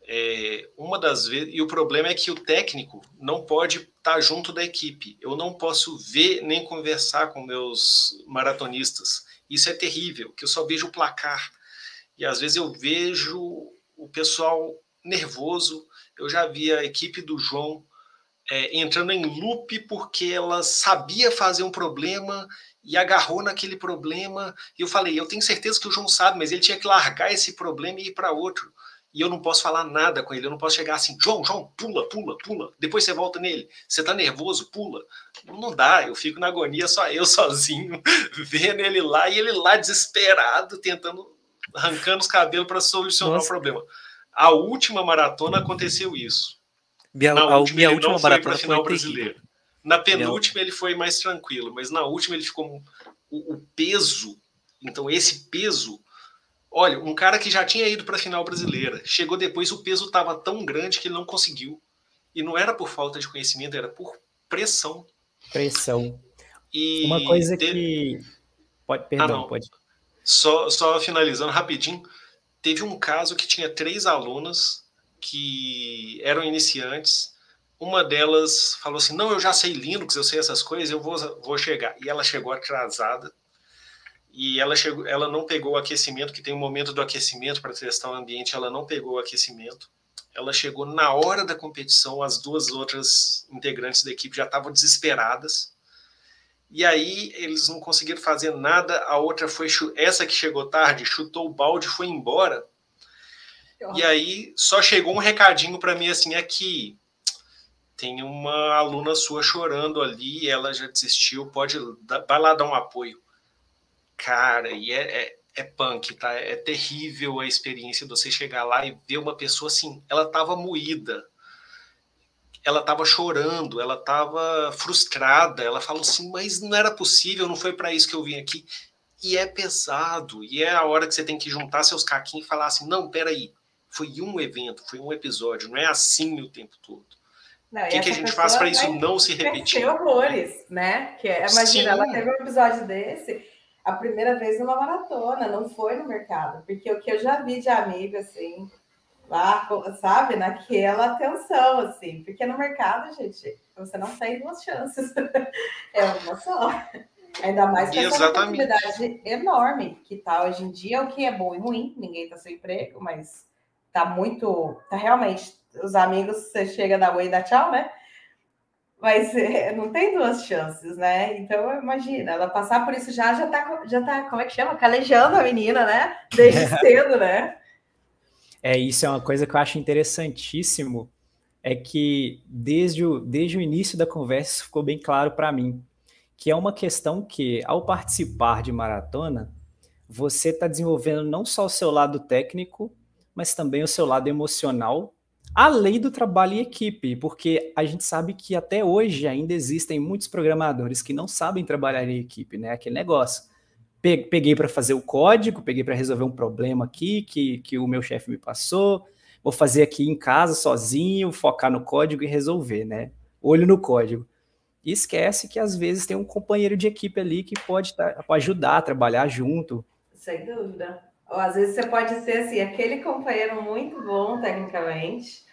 É, uma das vezes, e o problema é que o técnico não pode estar tá junto da equipe. Eu não posso ver nem conversar com meus maratonistas. Isso é terrível, que eu só vejo o placar. E às vezes eu vejo o pessoal nervoso. Eu já vi a equipe do João é, entrando em loop porque ela sabia fazer um problema e agarrou naquele problema. E eu falei, eu tenho certeza que o João sabe, mas ele tinha que largar esse problema e ir para outro e eu não posso falar nada com ele, eu não posso chegar assim, João, João, pula, pula, pula, depois você volta nele, você tá nervoso, pula. Não dá, eu fico na agonia só eu sozinho, vendo ele lá e ele lá desesperado, tentando, arrancando os cabelos para solucionar Nossa. o problema. A última maratona aconteceu isso. Minha, na última, minha última maratona foi final brasileiro. Na penúltima minha... ele foi mais tranquilo, mas na última ele ficou o, o peso. Então esse peso Olha, um cara que já tinha ido para a final brasileira, chegou depois, o peso estava tão grande que ele não conseguiu. E não era por falta de conhecimento, era por pressão. Pressão. E Uma coisa que. Pode, perdão, ah, pode. Só, só finalizando rapidinho, teve um caso que tinha três alunas que eram iniciantes. Uma delas falou assim: Não, eu já sei Linux, eu sei essas coisas, eu vou, vou chegar. E ela chegou atrasada e ela chegou, ela não pegou o aquecimento, que tem um momento do aquecimento para testar o ambiente, ela não pegou o aquecimento. Ela chegou na hora da competição, as duas outras integrantes da equipe já estavam desesperadas. E aí eles não conseguiram fazer nada, a outra foi essa que chegou tarde, chutou o balde, foi embora. E aí só chegou um recadinho para mim assim, aqui tem uma aluna sua chorando ali, ela já desistiu, pode vai lá dar um apoio. Cara, e é, é, é, punk, tá? É terrível a experiência de você chegar lá e ver uma pessoa assim, ela tava moída, ela tava chorando, ela tava frustrada, ela falou assim, mas não era possível, não foi para isso que eu vim aqui. E é pesado, e é a hora que você tem que juntar seus caquinhos e falar assim, não, peraí, foi um evento, foi um episódio, não é assim o tempo todo. o que, que a gente faz para isso não se repetir? horrores, né? Que é, imagina, Sim. ela teve um episódio desse a primeira vez numa maratona, não foi no mercado, porque o que eu já vi de amigo, assim, lá, sabe, naquela atenção, assim, porque no mercado, gente, você não tem duas chances, é uma só. Ainda mais com essa oportunidade enorme que tá hoje em dia, o que é bom e ruim, ninguém tá sem emprego, mas tá muito, tá realmente, os amigos, você chega da Way e dá tchau, né? Mas é, não tem duas chances, né? Então, imagina, ela passar por isso já, já tá, já tá, como é que chama? Calejando a menina, né? Desde cedo, né? É, isso é uma coisa que eu acho interessantíssimo, é que desde o, desde o início da conversa ficou bem claro para mim, que é uma questão que, ao participar de maratona, você está desenvolvendo não só o seu lado técnico, mas também o seu lado emocional além do trabalho em equipe, porque a gente sabe que até hoje ainda existem muitos programadores que não sabem trabalhar em equipe, né? Aquele negócio. Peguei para fazer o código, peguei para resolver um problema aqui que, que o meu chefe me passou, vou fazer aqui em casa sozinho, focar no código e resolver, né? Olho no código. E esquece que às vezes tem um companheiro de equipe ali que pode, tá, pode ajudar a trabalhar junto. Sem dúvida. Às vezes você pode ser assim, aquele companheiro muito bom tecnicamente.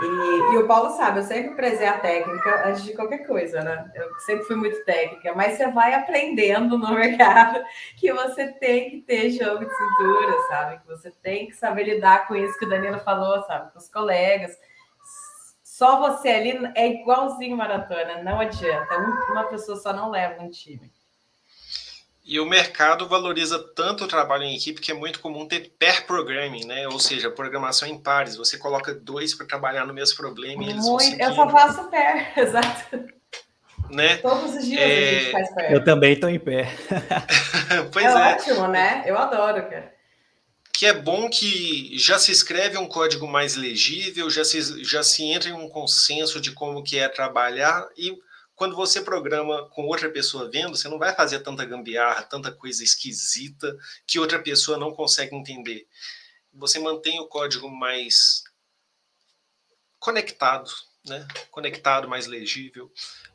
E, e, o Paulo sabe, eu sempre prezei a técnica antes de qualquer coisa, né? Eu sempre fui muito técnica, mas você vai aprendendo no mercado que você tem que ter jogo de cintura, sabe? Que você tem que saber lidar com isso que o Danilo falou, sabe? Com os colegas. Só você ali é igualzinho maratona, não adianta. Uma pessoa só não leva um time. E o mercado valoriza tanto o trabalho em equipe que é muito comum ter pair programming, né? Ou seja, programação em pares. Você coloca dois para trabalhar no mesmo problema e eles muito, Eu só faço pair, exato. Né? Todos os dias é... a gente faz pair. Eu também estou em pé. pois é, é. ótimo, né? Eu adoro, cara. Que é bom que já se escreve um código mais legível, já se, já se entra em um consenso de como que é trabalhar e quando você programa com outra pessoa vendo, você não vai fazer tanta gambiarra, tanta coisa esquisita que outra pessoa não consegue entender. Você mantém o código mais conectado, né? Conectado, mais legível.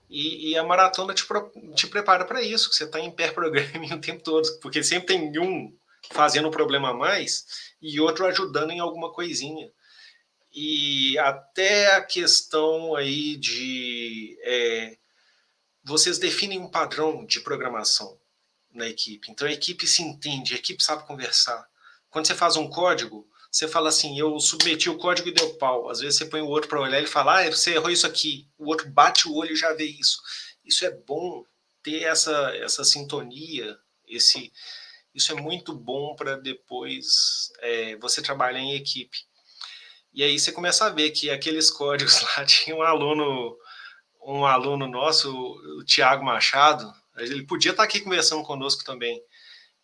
E, e a maratona te, pro, te prepara para isso, que você está em pair programming o tempo todo, porque sempre tem um fazendo um problema a mais e outro ajudando em alguma coisinha e até a questão aí de é, vocês definem um padrão de programação na equipe. Então a equipe se entende, a equipe sabe conversar. Quando você faz um código, você fala assim: eu submeti o código e deu pau. Às vezes você põe o outro para olhar e fala: ah, você errou isso aqui. O outro bate o olho e já vê isso. Isso é bom ter essa, essa sintonia, esse. Isso é muito bom para depois é, você trabalhar em equipe. E aí você começa a ver que aqueles códigos lá tinha um aluno um aluno nosso, o Tiago Machado, ele podia estar aqui conversando conosco também.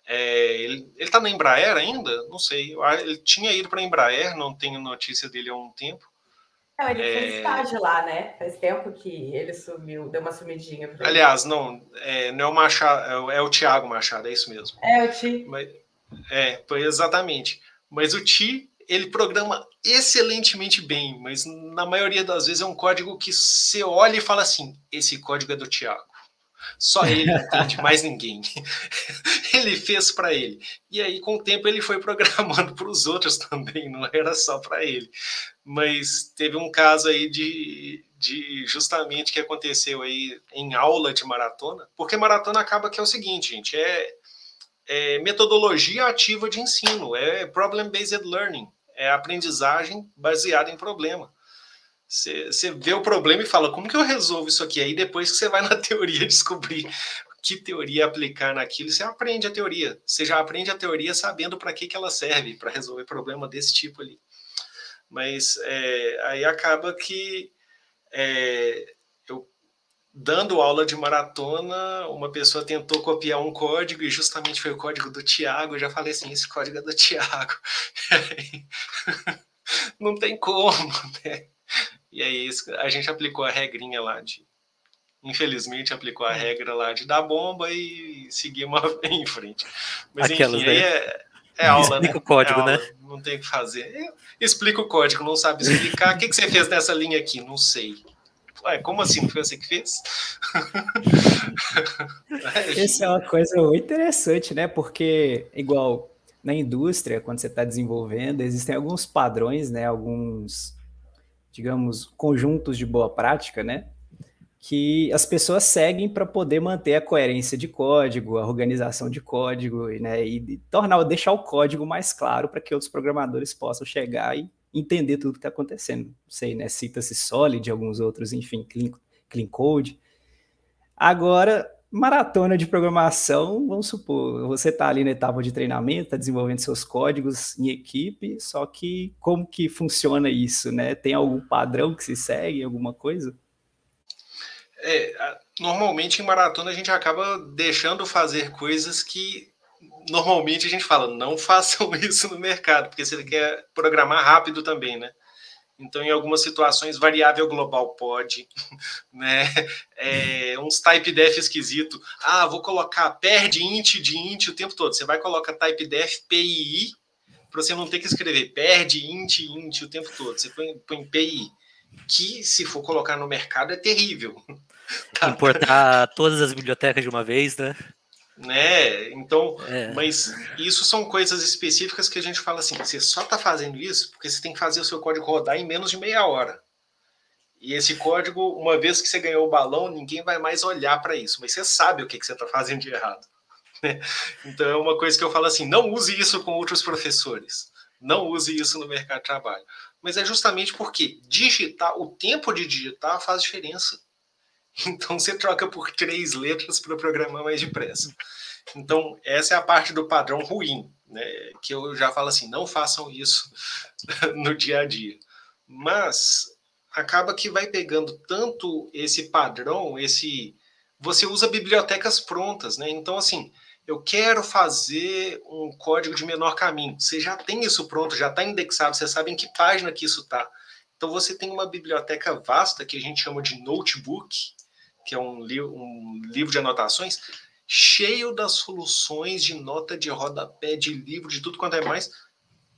É, ele está na Embraer ainda? Não sei. Ele tinha ido para a Embraer, não tenho notícia dele há um tempo. Não, ele é... fez estágio lá, né? Faz tempo que ele sumiu, deu uma sumidinha. Aliás, não, é, não é o Machado, é o Tiago Machado, é isso mesmo. É o Ti. Mas, é, exatamente. Mas o Ti ele programa excelentemente bem, mas na maioria das vezes é um código que você olha e fala assim: esse código é do Thiago. Só ele entende, mais ninguém. ele fez para ele. E aí, com o tempo, ele foi programando para os outros também, não era só para ele. Mas teve um caso aí de, de justamente que aconteceu aí em aula de maratona, porque maratona acaba que é o seguinte, gente, é, é metodologia ativa de ensino, é problem-based learning é aprendizagem baseada em problema. Você vê o problema e fala, como que eu resolvo isso aqui? Aí depois que você vai na teoria descobrir que teoria aplicar naquilo, você aprende a teoria. Você já aprende a teoria sabendo para que, que ela serve, para resolver problema desse tipo ali. Mas é, aí acaba que é, dando aula de maratona, uma pessoa tentou copiar um código e justamente foi o código do Tiago. Eu já falei assim: esse código é do Tiago. Não tem como, né? E aí a gente aplicou a regrinha lá de. Infelizmente aplicou a é. regra lá de dar bomba e seguir uma em frente. Mas Aquelas enfim, aí é, É aula, Explica né? o código, é né? Não tem o que fazer. Explica o código, não sabe explicar. o que, que você fez nessa linha aqui? Não sei. Ué, como assim? Foi você que fez? Essa é uma coisa muito interessante, né? Porque, igual na indústria, quando você está desenvolvendo, existem alguns padrões, né? Alguns, digamos, conjuntos de boa prática, né? Que as pessoas seguem para poder manter a coerência de código, a organização de código, né? E tornar, deixar o código mais claro para que outros programadores possam chegar e entender tudo que está acontecendo. Não sei, né? Cita-se Solid, alguns outros, enfim, Clean, clean Code. Agora, maratona de programação, vamos supor, você está ali na etapa de treinamento, está desenvolvendo seus códigos em equipe, só que como que funciona isso, né? Tem algum padrão que se segue, alguma coisa? É, normalmente em maratona a gente acaba deixando fazer coisas que normalmente a gente fala, não façam isso no mercado, porque você quer programar rápido também, né? Então, em algumas situações, variável global pode, né? É, uns type def esquisito. Ah, vou colocar perde int de int o tempo todo. Você vai colocar type def PII para você não ter que escrever perde int int o tempo todo. Você põe, põe PI, que se for colocar no mercado é terrível. Tá? Importar todas as bibliotecas de uma vez, né? Né? Então, É. mas isso são coisas específicas que a gente fala assim: você só está fazendo isso porque você tem que fazer o seu código rodar em menos de meia hora. E esse código, uma vez que você ganhou o balão, ninguém vai mais olhar para isso, mas você sabe o que, que você está fazendo de errado. né? Então, é uma coisa que eu falo assim: não use isso com outros professores, não use isso no mercado de trabalho. Mas é justamente porque digitar, o tempo de digitar faz diferença. Então você troca por três letras para programar mais depressa. Então, essa é a parte do padrão ruim, né? Que eu já falo assim, não façam isso no dia a dia. Mas acaba que vai pegando tanto esse padrão, esse você usa bibliotecas prontas, né? Então, assim, eu quero fazer um código de menor caminho. Você já tem isso pronto, já está indexado, você sabe em que página que isso está. Então, você tem uma biblioteca vasta que a gente chama de notebook, que é um, li um livro de anotações, cheio das soluções de nota de rodapé, de livro, de tudo quanto é mais,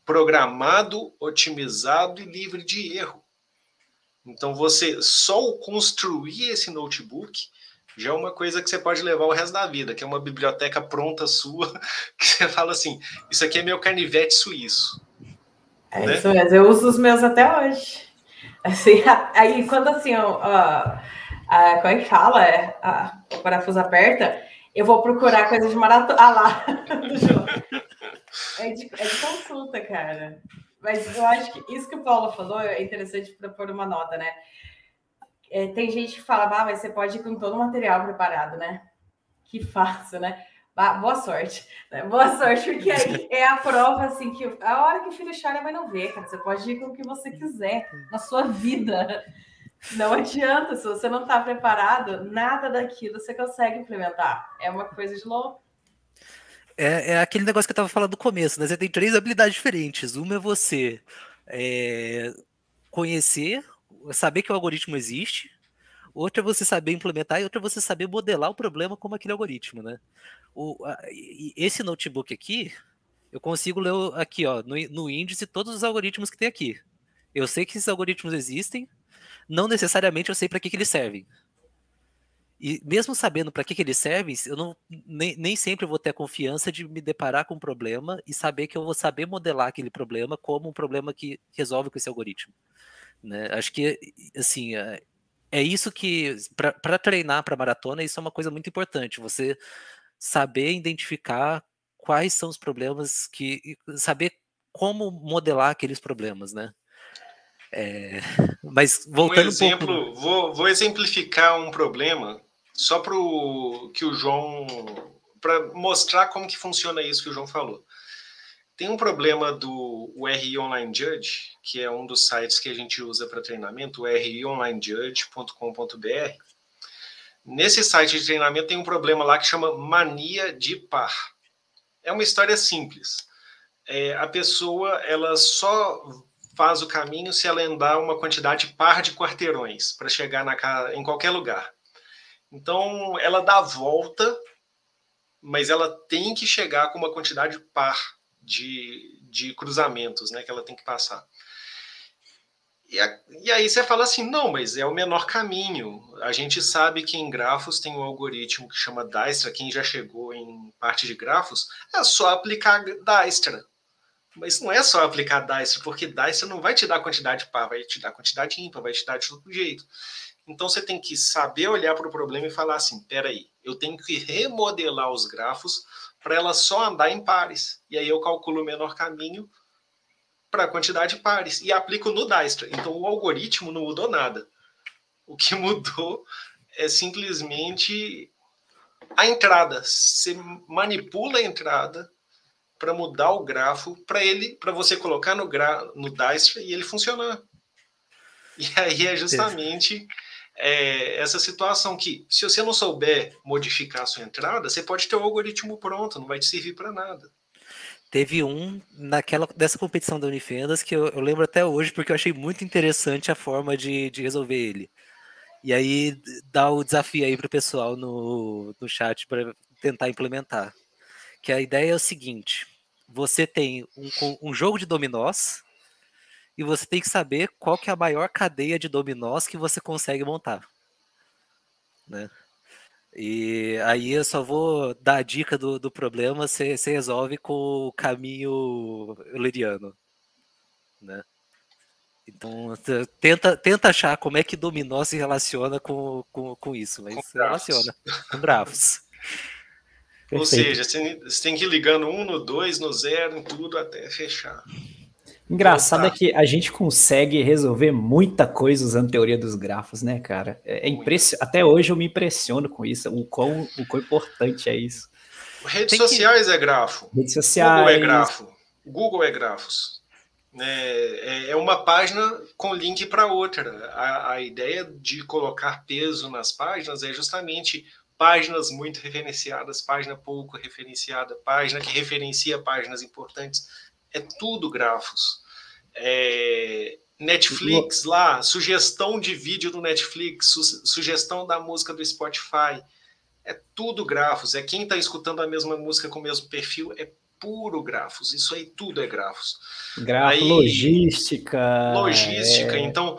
programado, otimizado e livre de erro. Então, você só construir esse notebook já é uma coisa que você pode levar o resto da vida, que é uma biblioteca pronta sua, que você fala assim, isso aqui é meu canivete suíço. É né? isso mesmo, eu uso os meus até hoje. Assim, aí quando assim, ó, a, como é que fala? A, o parafuso aperta, eu vou procurar coisa de maratona. Ah lá, é de, é de consulta, cara. Mas eu acho que isso que o Paulo falou é interessante para pôr uma nota, né? É, tem gente que fala, ah, mas você pode ir com todo o material preparado, né? Que fácil, né? Ah, boa sorte. Né? Boa sorte, porque aí é a prova, assim, que a hora que o filho chora, mãe não vê, cara. Você pode ir com o que você quiser na sua vida. Não adianta, se você não está preparado, nada daquilo você consegue implementar. É uma coisa de louco. É, é aquele negócio que eu estava falando no começo, né? Você tem três habilidades diferentes. Uma é você é, conhecer, saber que o algoritmo existe. Outra é você saber implementar e outra é você saber modelar o problema como aquele algoritmo, né? O, a, esse notebook aqui, eu consigo ler aqui, ó, no, no índice todos os algoritmos que tem aqui. Eu sei que esses algoritmos existem, não necessariamente eu sei para que, que eles servem. E mesmo sabendo para que, que eles servem, eu não, nem, nem sempre vou ter a confiança de me deparar com um problema e saber que eu vou saber modelar aquele problema como um problema que resolve com esse algoritmo. Né? Acho que, assim, é, é isso que, para treinar para maratona, isso é uma coisa muito importante. Você saber identificar quais são os problemas que. saber como modelar aqueles problemas, né? É, mas voltando um exemplo, um pouco... vou, vou exemplificar um problema só para que o João para mostrar como que funciona isso que o João falou. Tem um problema do RI Online Judge, que é um dos sites que a gente usa para treinamento, rionlinejudge.com.br. Nesse site de treinamento tem um problema lá que chama mania de par. É uma história simples. É, a pessoa ela só faz o caminho se ela andar uma quantidade par de quarteirões para chegar na casa, em qualquer lugar. Então, ela dá a volta, mas ela tem que chegar com uma quantidade par de, de cruzamentos né, que ela tem que passar. E, a, e, aí você fala assim, não, mas é o menor caminho. A gente sabe que em grafos tem um algoritmo que chama Dijkstra. Quem já chegou em parte de grafos, é só aplicar Dijkstra. Mas não é só aplicar Dijkstra, porque Dijkstra não vai te dar quantidade par, vai te dar quantidade ímpar, vai te dar de todo jeito. Então você tem que saber olhar para o problema e falar assim, peraí, eu tenho que remodelar os grafos para ela só andar em pares. E aí eu calculo o menor caminho para a quantidade de pares e aplico no Dijkstra. Então o algoritmo não mudou nada. O que mudou é simplesmente a entrada. Você manipula a entrada para mudar o grafo para ele, para você colocar no, gra, no Dijkstra e ele funcionar. E aí é justamente é, essa situação que, se você não souber modificar a sua entrada, você pode ter o algoritmo pronto, não vai te servir para nada. Teve um naquela dessa competição da Unifendas que eu, eu, lembro até hoje porque eu achei muito interessante a forma de, de resolver ele. E aí dá o desafio aí para o pessoal no, no chat para tentar implementar. Que a ideia é o seguinte: você tem um, um jogo de dominós e você tem que saber qual que é a maior cadeia de dominós que você consegue montar. Né? E aí eu só vou dar a dica do, do problema, você, resolve com o caminho euleriano, né? Então, tenta, tenta achar como é que dominó se relaciona com, com, com isso, mas com se relaciona com grafos. Ou seja, você tem que ir ligando um no dois, no zero, em tudo até fechar. Engraçado é que a gente consegue resolver muita coisa usando teoria dos grafos, né, cara? É, é impression... Até hoje eu me impressiono com isso, o quão, o quão importante é isso. Redes Tem sociais que... é grafo. Redes sociais. Google é grafo. Google é grafos. É, é uma página com link para outra. A, a ideia de colocar peso nas páginas é justamente páginas muito referenciadas, página pouco referenciada, página que referencia páginas importantes é tudo grafos. É, Netflix lá, sugestão de vídeo do Netflix, su sugestão da música do Spotify, é tudo grafos. É quem está escutando a mesma música com o mesmo perfil, é puro grafos. Isso aí tudo é grafos. Grafo, aí, logística. Logística. É... Então,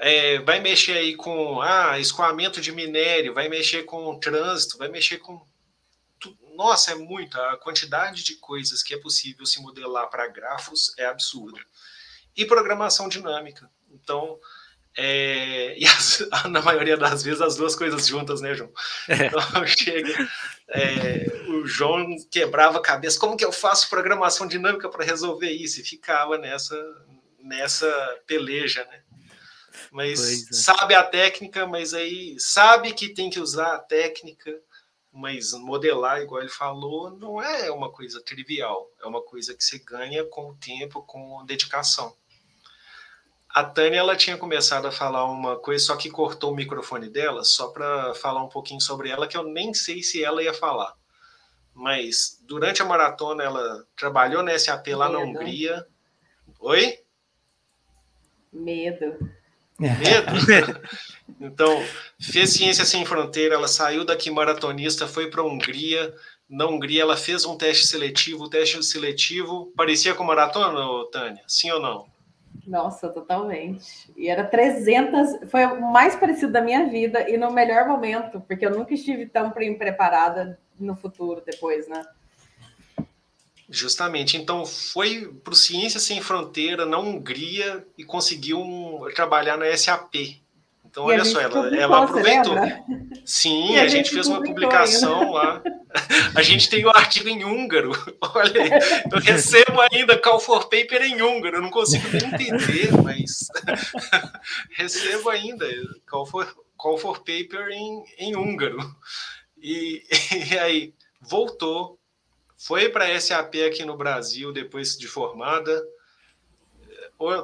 é, vai mexer aí com ah, escoamento de minério, vai mexer com trânsito, vai mexer com nossa, é muita. A quantidade de coisas que é possível se modelar para grafos é absurda. E programação dinâmica. Então, é, e as, na maioria das vezes as duas coisas juntas, né, João? É. Então chega, é, o João quebrava a cabeça, como que eu faço programação dinâmica para resolver isso? E ficava nessa, nessa peleja, né? Mas é. sabe a técnica, mas aí sabe que tem que usar a técnica, mas modelar, igual ele falou, não é uma coisa trivial, é uma coisa que você ganha com o tempo, com dedicação. A Tânia ela tinha começado a falar uma coisa, só que cortou o microfone dela, só para falar um pouquinho sobre ela, que eu nem sei se ela ia falar. Mas durante a maratona ela trabalhou na SAP lá Medo. na Hungria. Oi? Medo. Medo? Então, fez Ciência Sem Fronteira, ela saiu daqui maratonista, foi para a Hungria. Na Hungria, ela fez um teste seletivo. O teste seletivo parecia com maratona, Tânia? Sim ou não? Nossa, totalmente. E era 300, foi o mais parecido da minha vida e no melhor momento, porque eu nunca estive tão preparada no futuro depois, né? Justamente. Então, foi para o Ciência Sem Fronteira, na Hungria, e conseguiu um, trabalhar na SAP. Então, e olha só, ela, ela aproveitou. Sim, a, a, gente, fez uma publicação ainda. lá. A gente tem o um artigo em húngaro. Olha, eu recebo ainda Call for Paper em húngaro. Eu não consigo nem entender, mas recebo ainda Call for, call for Paper em, em húngaro. E, e aí, voltou, foi para a SAP aqui no Brasil depois de formada.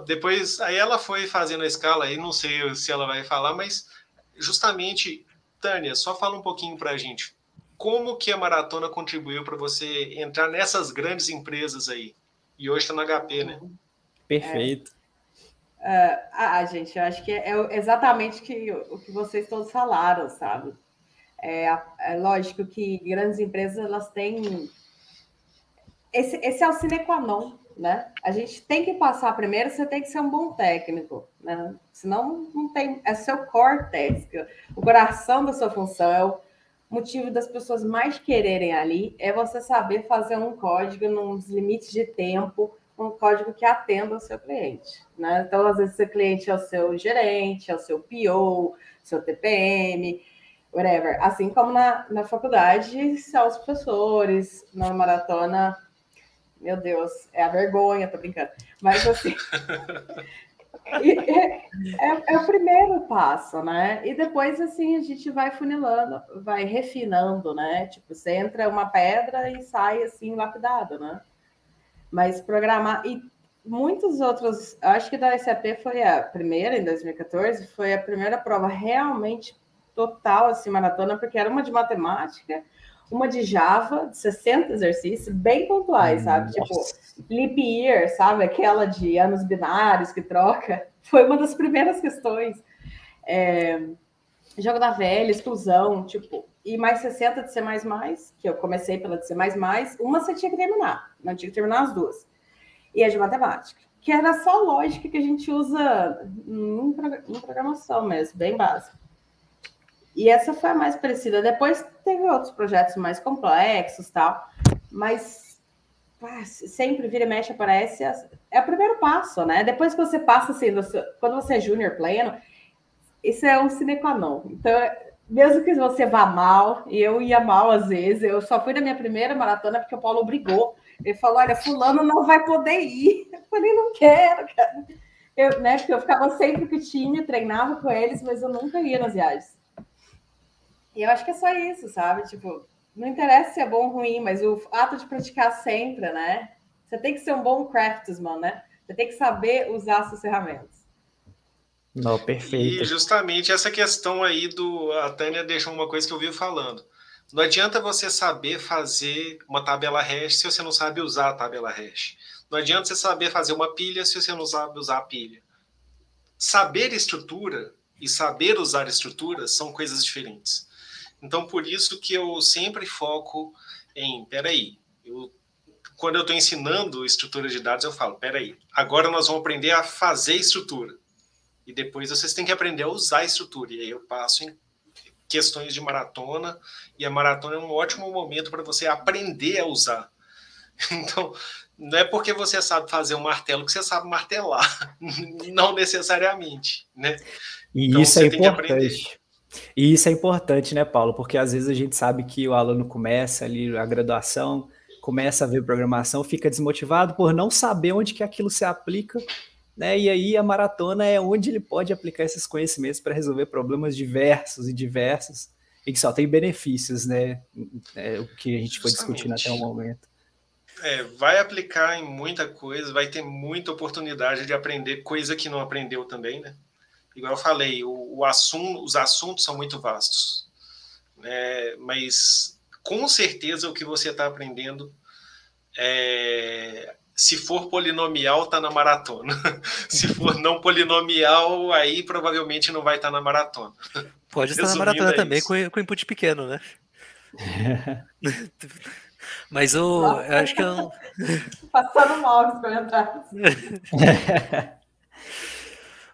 Depois, aí ela foi fazendo a escala, aí não sei se ela vai falar, mas justamente, Tânia, só fala um pouquinho para a gente. Como que a maratona contribuiu para você entrar nessas grandes empresas aí? E hoje está na HP, né? Perfeito. É, uh, ah, gente, eu acho que é exatamente que, o que vocês todos falaram, sabe? É, é lógico que grandes empresas elas têm esse, esse é o sine qua non, né? A gente tem que passar primeiro, você tem que ser um bom técnico, né? Senão não tem, é seu core técnico, o coração da sua função, é o motivo das pessoas mais quererem ali, é você saber fazer um código nos limites de tempo, um código que atenda ao seu cliente, né? Então, às vezes, seu cliente é o seu gerente, é o seu PO, seu TPM, whatever. Assim como na, na faculdade, são os professores, na maratona meu Deus, é a vergonha, tô brincando. Mas assim. é, é, é, o primeiro passo, né? E depois, assim, a gente vai funilando, vai refinando, né? Tipo, você entra uma pedra e sai, assim, lapidado, né? Mas programar. E muitos outros. Acho que da SAP foi a primeira, em 2014, foi a primeira prova realmente total, assim, maratona, porque era uma de matemática uma de Java, de 60 exercícios, bem pontuais, sabe? Tipo, Nossa. Tipo, leap year, sabe? Aquela de anos binários que troca. Foi uma das primeiras questões. É, jogo da velha, exclusão, tipo, e mais 60 de C++, que eu comecei pela de C++, uma você tinha que terminar, não tinha que terminar as duas. E a de matemática, que era só lógica que a gente usa em programação mesmo, bem básico. E essa foi a mais parecida. Depois teve outros projetos mais complexos tal, mas ah, sempre vira e mexe aparece. É o primeiro passo, né? Depois que você passa assim, quando você é júnior pleno, isso é um sine qua non. Então, mesmo que você vá mal, e eu ia mal às vezes, eu só fui na minha primeira maratona porque o Paulo obrigou. Ele falou: Olha, Fulano não vai poder ir. Eu falei: Não quero, cara. Eu, né, porque eu ficava sempre com o time, treinava com eles, mas eu nunca ia nas viagens. E eu acho que é só isso, sabe? Tipo, não interessa se é bom ou ruim, mas o ato de praticar sempre, né? Você tem que ser um bom craftsman, né? Você tem que saber usar suas ferramentas. Não, perfeito. E justamente essa questão aí do. A Tânia deixou uma coisa que eu vi falando. Não adianta você saber fazer uma tabela hash se você não sabe usar a tabela hash. Não adianta você saber fazer uma pilha se você não sabe usar a pilha. Saber estrutura e saber usar estrutura são coisas diferentes. Então, por isso que eu sempre foco em, peraí, eu, quando eu estou ensinando estrutura de dados, eu falo, peraí, agora nós vamos aprender a fazer estrutura. E depois vocês têm que aprender a usar a estrutura. E aí eu passo em questões de maratona, e a maratona é um ótimo momento para você aprender a usar. Então, não é porque você sabe fazer um martelo que você sabe martelar, não necessariamente, né? E então, isso é importante. E isso é importante, né, Paulo? Porque às vezes a gente sabe que o aluno começa ali a graduação, começa a ver programação, fica desmotivado por não saber onde que aquilo se aplica, né? E aí a maratona é onde ele pode aplicar esses conhecimentos para resolver problemas diversos e diversos e que só tem benefícios, né? É o que a gente foi discutindo até o momento. É, vai aplicar em muita coisa, vai ter muita oportunidade de aprender coisa que não aprendeu também, né? Igual eu falei, o, o assunto, os assuntos são muito vastos, né? mas com certeza o que você está aprendendo, é, se for polinomial, está na maratona. se for não polinomial, aí provavelmente não vai estar tá na maratona. Pode estar na maratona é também com, com input pequeno, né? Mas o, Nossa, eu acho que eu... Passando mal para entrar.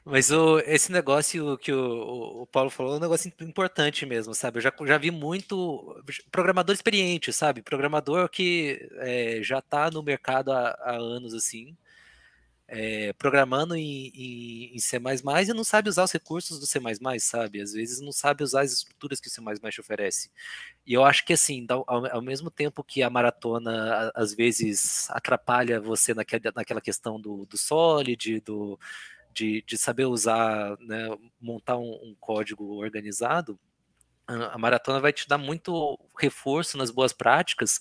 Mas o, esse negócio que o, o, Paulo falou é um negócio importante mesmo, sabe? Eu já, já vi muito programador experiente, sabe? Programador que é, já está no mercado há, há anos, assim, é, programando em, em, em, C++ e não sabe usar os recursos do C++, sabe? Às vezes não sabe usar as estruturas que o C++ oferece. E eu acho que, assim, ao, ao mesmo tempo que a maratona às vezes atrapalha você naquela, naquela questão do, do Solid, do de, de saber usar, né, montar um, um código organizado, a, maratona vai te dar muito reforço nas boas práticas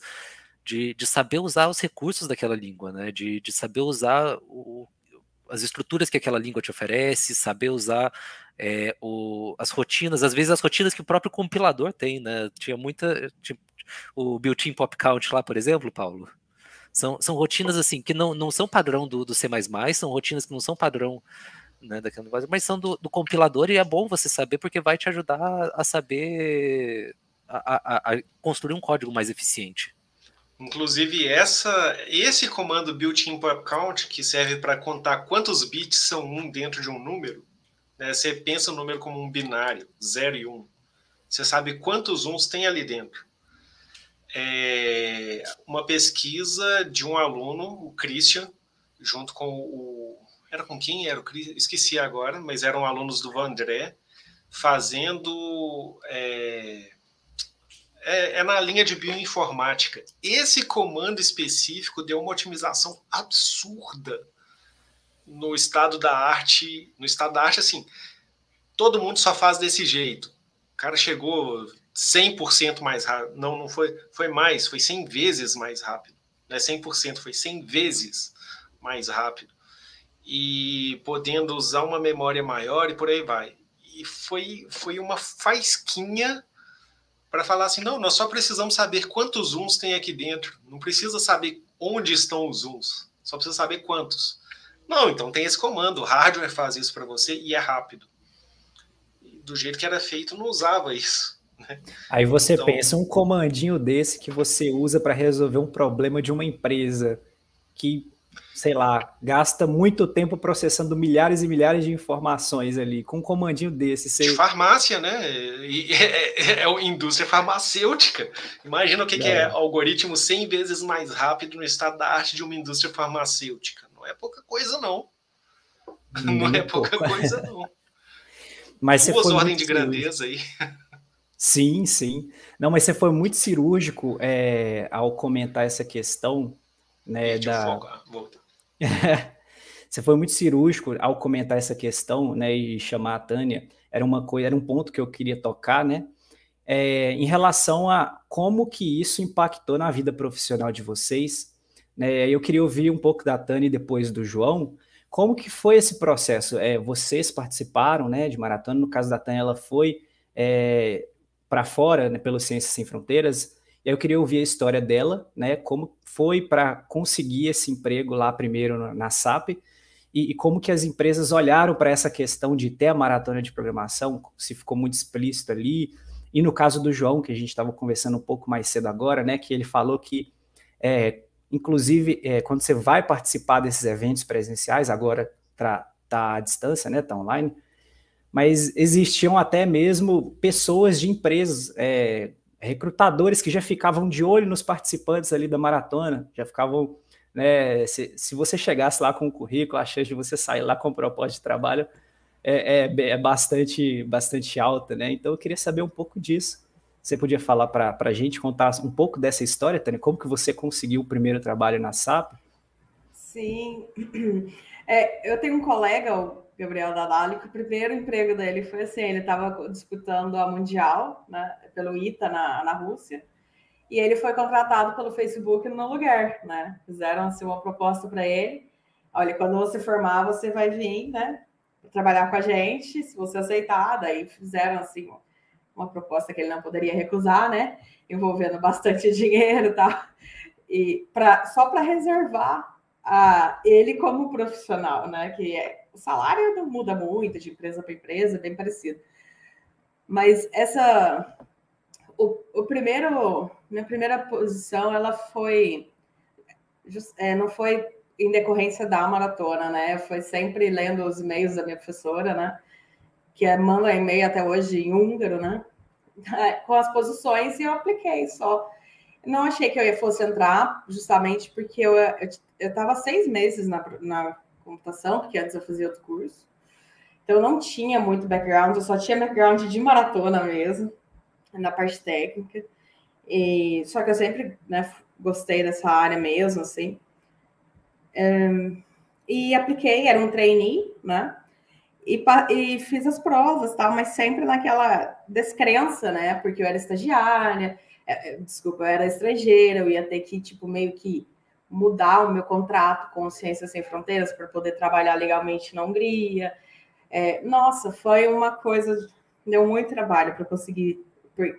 de, de saber usar os recursos daquela língua, né? De, de saber usar o, as estruturas que aquela língua te oferece, saber usar é, o, as rotinas, às vezes as rotinas que o próprio compilador tem, né? Tinha muita. Tinha, o built-in pop count lá, por exemplo, Paulo, são, são rotinas assim que não, não são padrão do, do C, são rotinas que não são padrão né, daquele negócio, mas são do, do, compilador e é bom você saber porque vai te ajudar a saber a, a, a construir um código mais eficiente. Inclusive, essa, esse comando built-in pop count, que serve para contar quantos bits são um dentro de um número, né? você pensa o número como um binário, 0 e 1. Um. Você sabe quantos uns tem ali dentro. É uma pesquisa de um aluno, o Christian, junto com o. Era com quem? Era o Christian? Esqueci agora, mas eram alunos do Vandré, fazendo. É, é, é, na linha de bioinformática. Esse comando específico deu uma otimização absurda no estado da arte. No estado da arte, assim, todo mundo só faz desse jeito. O cara chegou 100% mais rápido. Não, não foi, foi mais, foi 100 vezes mais rápido. Não é 100%, foi 100 vezes mais rápido. E podendo usar uma memória maior e por aí vai. E foi, foi uma faisquinha para falar assim: não, nós só precisamos saber quantos zooms tem aqui dentro. Não precisa saber onde estão os zooms, só precisa saber quantos. Não, então tem esse comando, o hardware faz isso para você e é rápido. Do jeito que era feito, não usava isso. Né? Aí você então, pensa um comandinho desse que você usa para resolver um problema de uma empresa que sei lá, gasta muito tempo processando milhares e milhares de informações ali, com um comandinho desse. Você... De farmácia, né? E é, é, é, é indústria farmacêutica. Imagina o que é. que é algoritmo 100 vezes mais rápido no estado da arte de uma indústria farmacêutica. Não é pouca coisa, não. não é pouca coisa, não. Mas Duas ordens de grandeza aí. Sim, sim. Não, mas você foi muito cirúrgico é, ao comentar essa questão né, da... Você foi muito cirúrgico ao comentar essa questão, né, e chamar a Tânia. Era uma coisa, era um ponto que eu queria tocar, né, é, em relação a como que isso impactou na vida profissional de vocês. Né, eu queria ouvir um pouco da Tânia depois do João. Como que foi esse processo? É, vocês participaram, né, de maratona. No caso da Tânia, ela foi é, para fora, né, pelo Ciências Sem Fronteiras. Eu queria ouvir a história dela, né? Como foi para conseguir esse emprego lá primeiro na SAP e, e como que as empresas olharam para essa questão de ter a maratona de programação, se ficou muito explícito ali. E no caso do João, que a gente estava conversando um pouco mais cedo agora, né? Que ele falou que, é, inclusive, é, quando você vai participar desses eventos presenciais, agora está tá à distância, né? Está online, mas existiam até mesmo pessoas de empresas, é, recrutadores que já ficavam de olho nos participantes ali da maratona, já ficavam, né, se, se você chegasse lá com o currículo, a chance de você sair lá com o propósito de trabalho é, é, é bastante, bastante alta, né? Então eu queria saber um pouco disso. Você podia falar para a gente, contar um pouco dessa história, Tânia? Como que você conseguiu o primeiro trabalho na SAP? Sim. É, eu tenho um colega, Gabriel Dadali, que o primeiro emprego dele foi assim, ele estava disputando a Mundial, né, pelo ITA na, na Rússia, e ele foi contratado pelo Facebook no lugar, né? Fizeram assim, uma proposta para ele. Olha, quando você formar, você vai vir, né? Trabalhar com a gente, se você aceitar. Daí fizeram assim uma proposta que ele não poderia recusar, né? Envolvendo bastante dinheiro e tal. E pra, só para reservar a, ele como profissional, né? Que é, o salário não muda muito de empresa para empresa, é bem parecido. Mas essa o, o primeiro, minha primeira posição, ela foi, é, não foi em decorrência da maratona, né? Foi sempre lendo os e-mails da minha professora, né? Que é, manda e-mail até hoje em húngaro, né? Com as posições e eu apliquei só. Não achei que eu ia fosse entrar, justamente porque eu estava seis meses na, na computação, porque antes eu fazia outro curso. Então eu não tinha muito background, eu só tinha background de maratona mesmo na parte técnica. E, só que eu sempre né, gostei dessa área mesmo, assim. Um, e apliquei, era um trainee, né? E, e, fiz as provas, tal, mas sempre naquela descrença, né? Porque eu era estagiária, é, é, desculpa, eu era estrangeira, eu ia ter que, tipo, meio que mudar o meu contrato com Ciências Sem Fronteiras para poder trabalhar legalmente na Hungria. É, nossa, foi uma coisa, deu muito trabalho para conseguir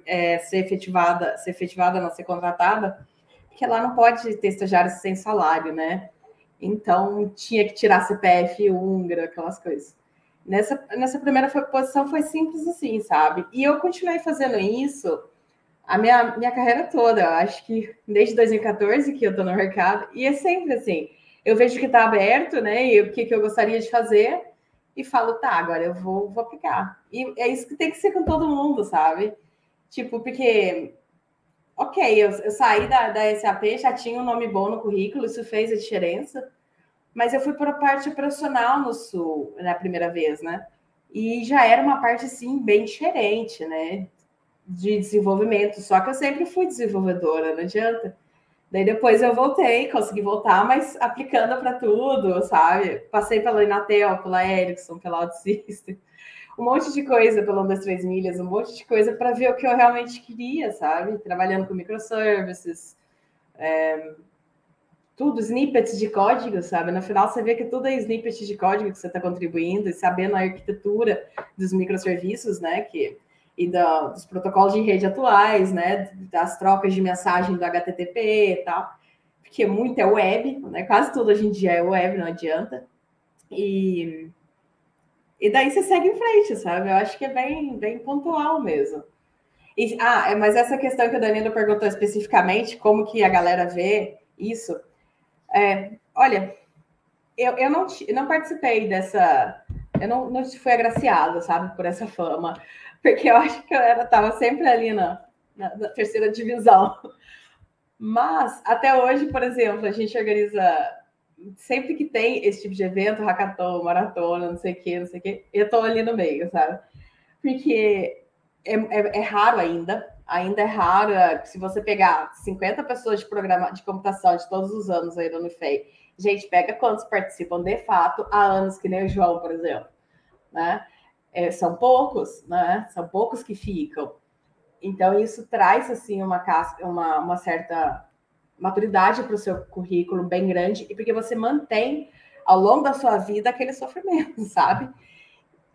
é, ser efetivada, ser efetivada, não ser contratada, porque lá não pode ter estagiário sem salário, né? Então tinha que tirar CPF húngaro, aquelas coisas. Nessa, nessa primeira posição foi simples assim, sabe? E eu continuei fazendo isso a minha, minha carreira toda, eu acho que desde 2014 que eu estou no mercado, e é sempre assim, eu vejo que está aberto, né, e o que, que eu gostaria de fazer, e falo, tá, agora eu vou, vou aplicar. E é isso que tem que ser com todo mundo, sabe? Tipo, porque, ok, eu, eu saí da, da SAP, já tinha um nome bom no currículo, isso fez a diferença, mas eu fui para a parte profissional no Sul na primeira vez, né? E já era uma parte, assim, bem diferente, né? De desenvolvimento. Só que eu sempre fui desenvolvedora, não adianta. Daí depois eu voltei, consegui voltar, mas aplicando para tudo, sabe? Passei pela Inatel, pela Ericsson, pela OutSystem, um monte de coisa pela 1, 2, 3 milhas, um monte de coisa para ver o que eu realmente queria, sabe? Trabalhando com microservices, é, tudo, snippets de código, sabe? No final você vê que tudo é snippet de código que você está contribuindo e sabendo a arquitetura dos microserviços, né? Que, e dos protocolos de rede atuais, né? Das trocas de mensagem do HTTP e tal. Porque muito é web, né? Quase tudo hoje em dia é web, não adianta. E, e daí você segue em frente, sabe? Eu acho que é bem, bem pontual mesmo. E, ah, é, mas essa questão que o Danilo perguntou especificamente, como que a galera vê isso, é, olha, eu, eu não, não participei dessa. Eu não, não fui agraciada, sabe, por essa fama, porque eu acho que eu estava sempre ali na, na, na, terceira divisão. Mas, até hoje, por exemplo, a gente organiza. Sempre que tem esse tipo de evento, hackathon, maratona, não sei o quê, não sei o quê, eu estou ali no meio, sabe? Porque é, é, é raro ainda, ainda é raro. É, se você pegar 50 pessoas de programa de computação de todos os anos aí no Unifei, gente, pega quantos participam de fato há anos, que nem o João, por exemplo. Né? É, são poucos, né? São poucos que ficam. Então, isso traz assim uma, uma, uma certa maturidade para o seu currículo bem grande, e porque você mantém ao longo da sua vida aquele sofrimento, sabe?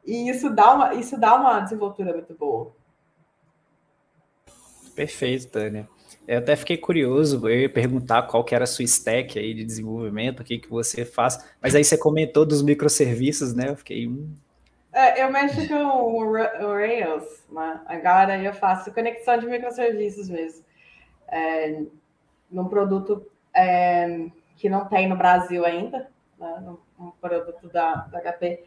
E isso dá uma, isso dá uma desenvoltura muito boa. Perfeito, Tânia. Eu até fiquei curioso, eu ia perguntar qual que era a sua stack aí de desenvolvimento, o que, que você faz, mas aí você comentou dos microserviços, né? Eu fiquei. Hum. É, eu mexo com o Rails, né? agora eu faço conexão de microserviços mesmo. É, num produto é, que não tem no Brasil ainda, né? um produto da, da HP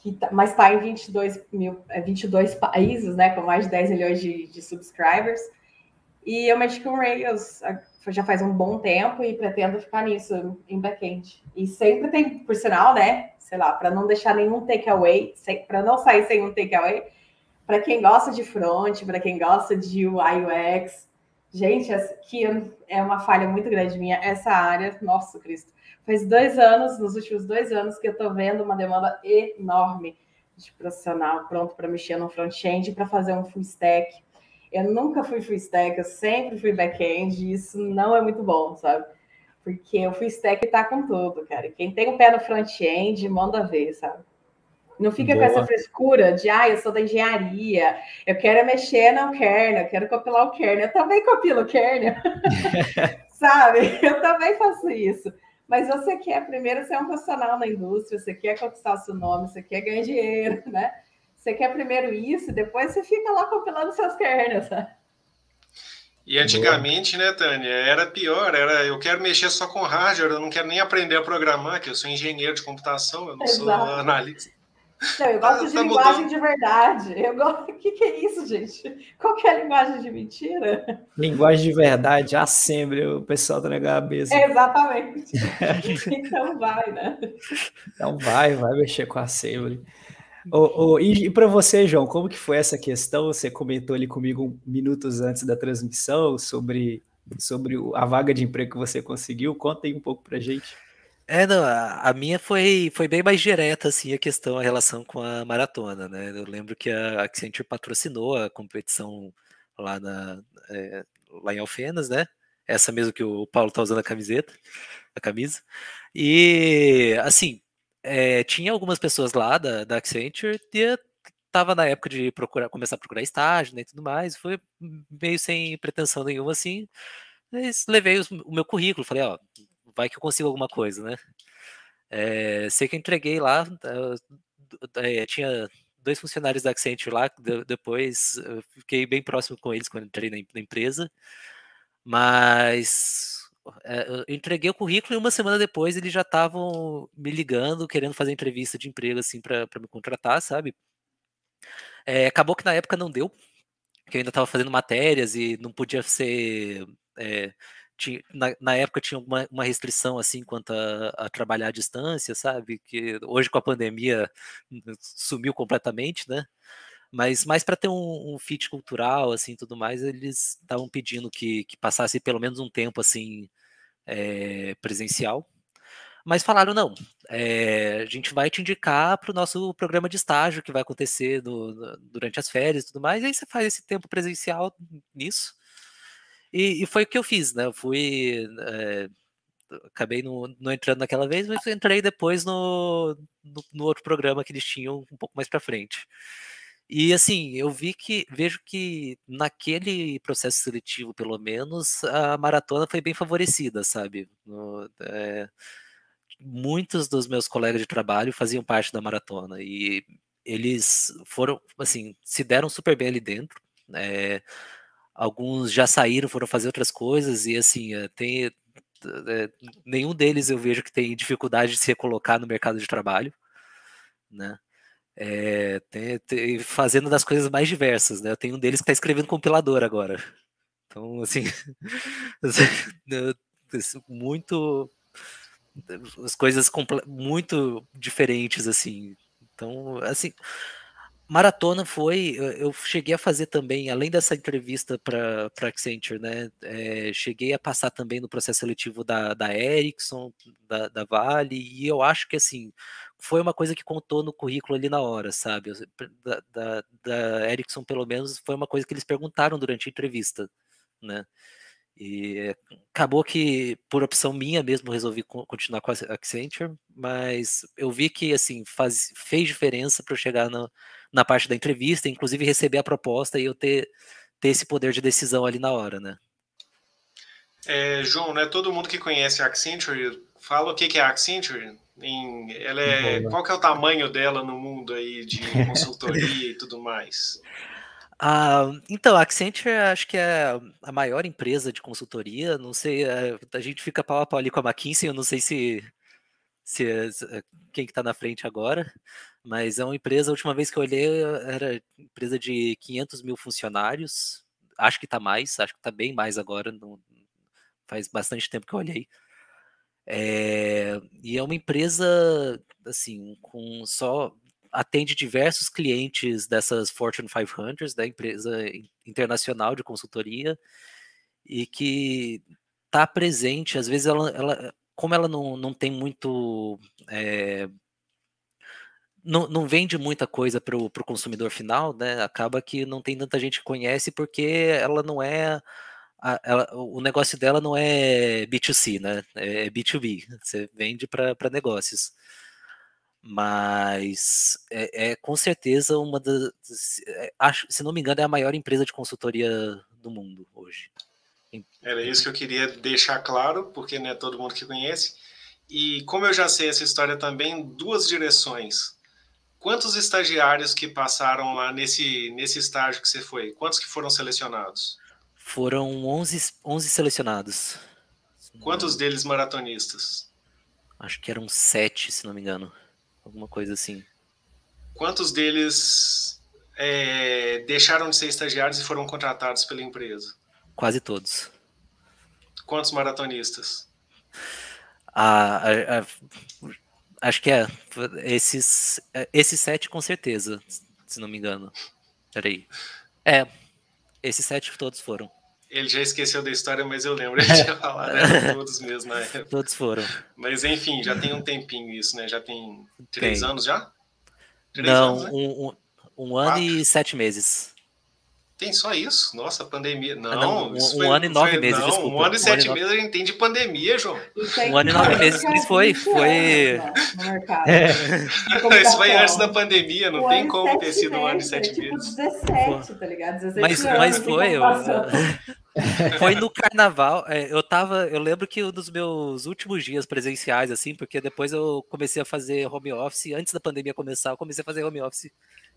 que tá, mas está em 22, mil, 22 é, países, né, com mais de 10 milhões de, de subscribers. E eu mexo com Rails já faz um bom tempo e pretendo ficar nisso em back-end. E sempre tem, por sinal, né, sei lá, para não deixar nenhum takeaway, para não sair sem um takeaway, para quem gosta de front, para quem gosta de UI UX, gente, que é uma falha muito grande minha, essa área, nossa Cristo Faz dois anos, nos últimos dois anos, que eu estou vendo uma demanda enorme de profissional pronto para mexer no front-end para fazer um full stack. Eu nunca fui full stack, eu sempre fui back-end, e isso não é muito bom, sabe? Porque o full stack está com tudo, cara. Quem tem o pé no front-end, manda ver, sabe? Não fica Boa. com essa frescura de, ah, eu sou da engenharia, eu quero mexer no kernel, eu quero compilar o kernel. Eu também compilo o kernel, sabe? Eu também faço isso. Mas você quer primeiro ser um profissional na indústria, você quer conquistar seu nome, você quer ganhar dinheiro, né? Você quer primeiro isso, depois você fica lá compilando seus kernels, né? E antigamente, né, Tânia, era pior, era eu quero mexer só com hardware, eu não quero nem aprender a programar, que eu sou engenheiro de computação, eu não Exato. sou analista. Não, eu gosto tá, de tá linguagem mudando. de verdade. Eu gosto. O que, que é isso, gente? Qual que é a linguagem de mentira? Linguagem de verdade, assembly, o pessoal tá na cabeça. exatamente. então vai, né? Então vai, vai mexer com a assembly. Oh, oh, e, para você, João, como que foi essa questão? Você comentou ali comigo minutos antes da transmissão sobre, sobre a vaga de emprego que você conseguiu. Conta aí um pouco para gente. É, não, a, a minha foi, foi bem mais direta, assim, a questão, a relação com a maratona, né? Eu lembro que a Accenture patrocinou a competição lá, na, é, lá em Alfenas, né? Essa mesmo que o Paulo tá usando a camiseta, a camisa. E, assim, é, tinha algumas pessoas lá da, da Accenture e tava na época de procurar, começar a procurar estágio né, e tudo mais, foi meio sem pretensão nenhuma, assim, mas levei os, o meu currículo, falei, ó, vai que eu consigo alguma coisa, né? É, sei que eu entreguei lá, é, tinha dois funcionários da Accenture lá, depois fiquei bem próximo com eles quando entrei na, na empresa, mas eu entreguei o currículo e uma semana depois eles já estavam me ligando, querendo fazer entrevista de emprego assim para me contratar, sabe? É, acabou que na época não deu, que eu ainda estava fazendo matérias e não podia ser. É, tinha, na, na, época tinha uma, uma, restrição assim quanto a, a, trabalhar à distância, sabe? Que hoje com a pandemia sumiu completamente, né? Mas mais para ter um, um, fit cultural, assim, tudo mais, eles estavam pedindo que, que passasse pelo menos um tempo assim é, presencial. Mas falaram, não, é, a gente vai te indicar para o nosso programa de estágio que vai acontecer no, no, durante as férias e tudo mais, e aí você faz esse tempo presencial nisso. E, e foi o que eu fiz, né? Eu fui. É, acabei não, não, entrando naquela vez, mas entrei depois no, no, no outro programa que eles tinham um pouco mais para frente. E assim, eu vi que vejo que naquele processo seletivo, pelo menos, a maratona foi bem favorecida, sabe? No, é, muitos dos meus colegas de trabalho faziam parte da maratona e eles foram, assim, se deram super bem ali dentro. É, alguns já saíram, foram fazer outras coisas e assim, eh, tem é, nenhum deles eu vejo que tem dificuldade de se recolocar no mercado de trabalho, né? É, tem, tem, fazendo das coisas mais diversas, né? Eu tenho um deles que está escrevendo compilador agora. Então, assim, muito as coisas muito diferentes, assim. Então, assim, maratona foi. Eu cheguei a fazer também, além dessa entrevista para Accenture, né? É, cheguei a passar também no processo seletivo da, da Ericsson, da, da Vale, e eu acho que assim foi uma coisa que contou no currículo ali na hora, sabe? Da, da, da Ericsson, pelo menos, foi uma coisa que eles perguntaram durante a entrevista, né? E acabou que, por opção minha mesmo, resolvi continuar com a Accenture, mas eu vi que, assim, faz, fez diferença para eu chegar na, na parte da entrevista, inclusive receber a proposta e eu ter, ter esse poder de decisão ali na hora, né? É, João, não é todo mundo que conhece a Accenture. Fala o que é a Accenture. Em, ela é, qual que é o tamanho dela no mundo aí de consultoria e tudo mais? Ah, então, a Accenture acho que é a maior empresa de consultoria. Não sei, é, a gente fica pau a pau ali com a McKinsey, eu não sei se, se, se quem que tá na frente agora, mas é uma empresa, a última vez que eu olhei, era empresa de 500 mil funcionários. Acho que tá mais, acho que tá bem mais agora, não, faz bastante tempo que eu olhei. É, e é uma empresa, assim, com só atende diversos clientes dessas Fortune 500, da empresa internacional de consultoria, e que está presente, às vezes ela, ela, como ela não, não tem muito. É, não, não vende muita coisa para o consumidor final, né? Acaba que não tem tanta gente que conhece porque ela não é. A, ela, o negócio dela não é B2C, né? É B2B. Você vende para negócios mas é, é, com certeza uma das, é, acho, se não me engano, é a maior empresa de consultoria do mundo hoje. Era isso que eu queria deixar claro, porque não é todo mundo que conhece. E como eu já sei essa história também, duas direções. Quantos estagiários que passaram lá nesse, nesse estágio que você foi? Quantos que foram selecionados? Foram 11, 11 selecionados. Quantos deles maratonistas? Acho que eram sete, se não me engano alguma coisa assim. Quantos deles é, deixaram de ser estagiários e foram contratados pela empresa? Quase todos. Quantos maratonistas? Ah, acho que é esses, esses sete com certeza, se não me engano. Peraí. É, esses sete todos foram. Ele já esqueceu da história, mas eu lembro, ele tinha falado, né? Todos mesmo na época. Todos foram. Mas enfim, já tem um tempinho isso, né? Já tem três tem. anos já? Três Não, anos, né? um, um, um ano e sete meses. Tem só isso? Nossa, pandemia. Não, não um, foi, ano e nove foi, meses, não, desculpa. Um ano e sete meses a gente tem de pandemia, João. Um ano e nove meses, isso foi. foi... É. Isso foi antes da pandemia, não tem como ter sido um ano e sete tipo meses. 17, tá ligado? 17 mas, mas foi. Eu... Foi no carnaval. É, eu tava. Eu lembro que um dos meus últimos dias presenciais, assim, porque depois eu comecei a fazer home office. Antes da pandemia começar, eu comecei a fazer home office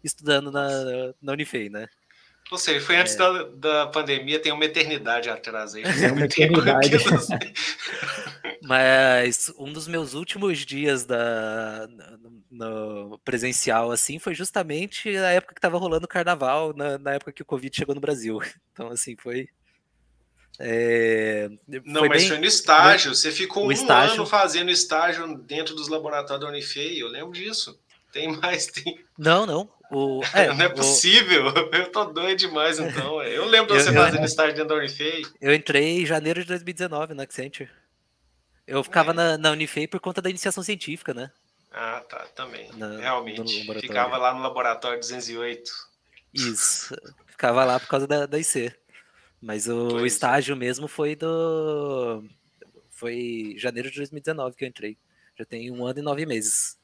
estudando na, na Unifei, né? Ou seja, foi antes é. da, da pandemia, tem uma eternidade atrás aí. É uma eternidade. Mas um dos meus últimos dias da, no, no, presencial, assim, foi justamente a época que estava rolando o carnaval, na, na, época que o Covid chegou no Brasil. Então, assim, foi. É, Não, foi mas bem, foi no estágio. Você ficou um estágio... ano fazendo estágio dentro dos laboratórios da Unifei, eu lembro disso. Tem mais. Não, não. O, é, não é possível, o... eu tô doido demais então. Eu lembro de você fazendo eu, estágio dentro da Unifei. Eu entrei em janeiro de 2019 na Accenture. Eu ficava é. na, na Unifei por conta da iniciação científica, né? Ah, tá, também. Na, Realmente. Ficava lá no laboratório 208. Isso. Ficava lá por causa da, da IC. Mas o, o estágio mesmo foi do. Foi janeiro de 2019 que eu entrei. Já tem um ano e nove meses.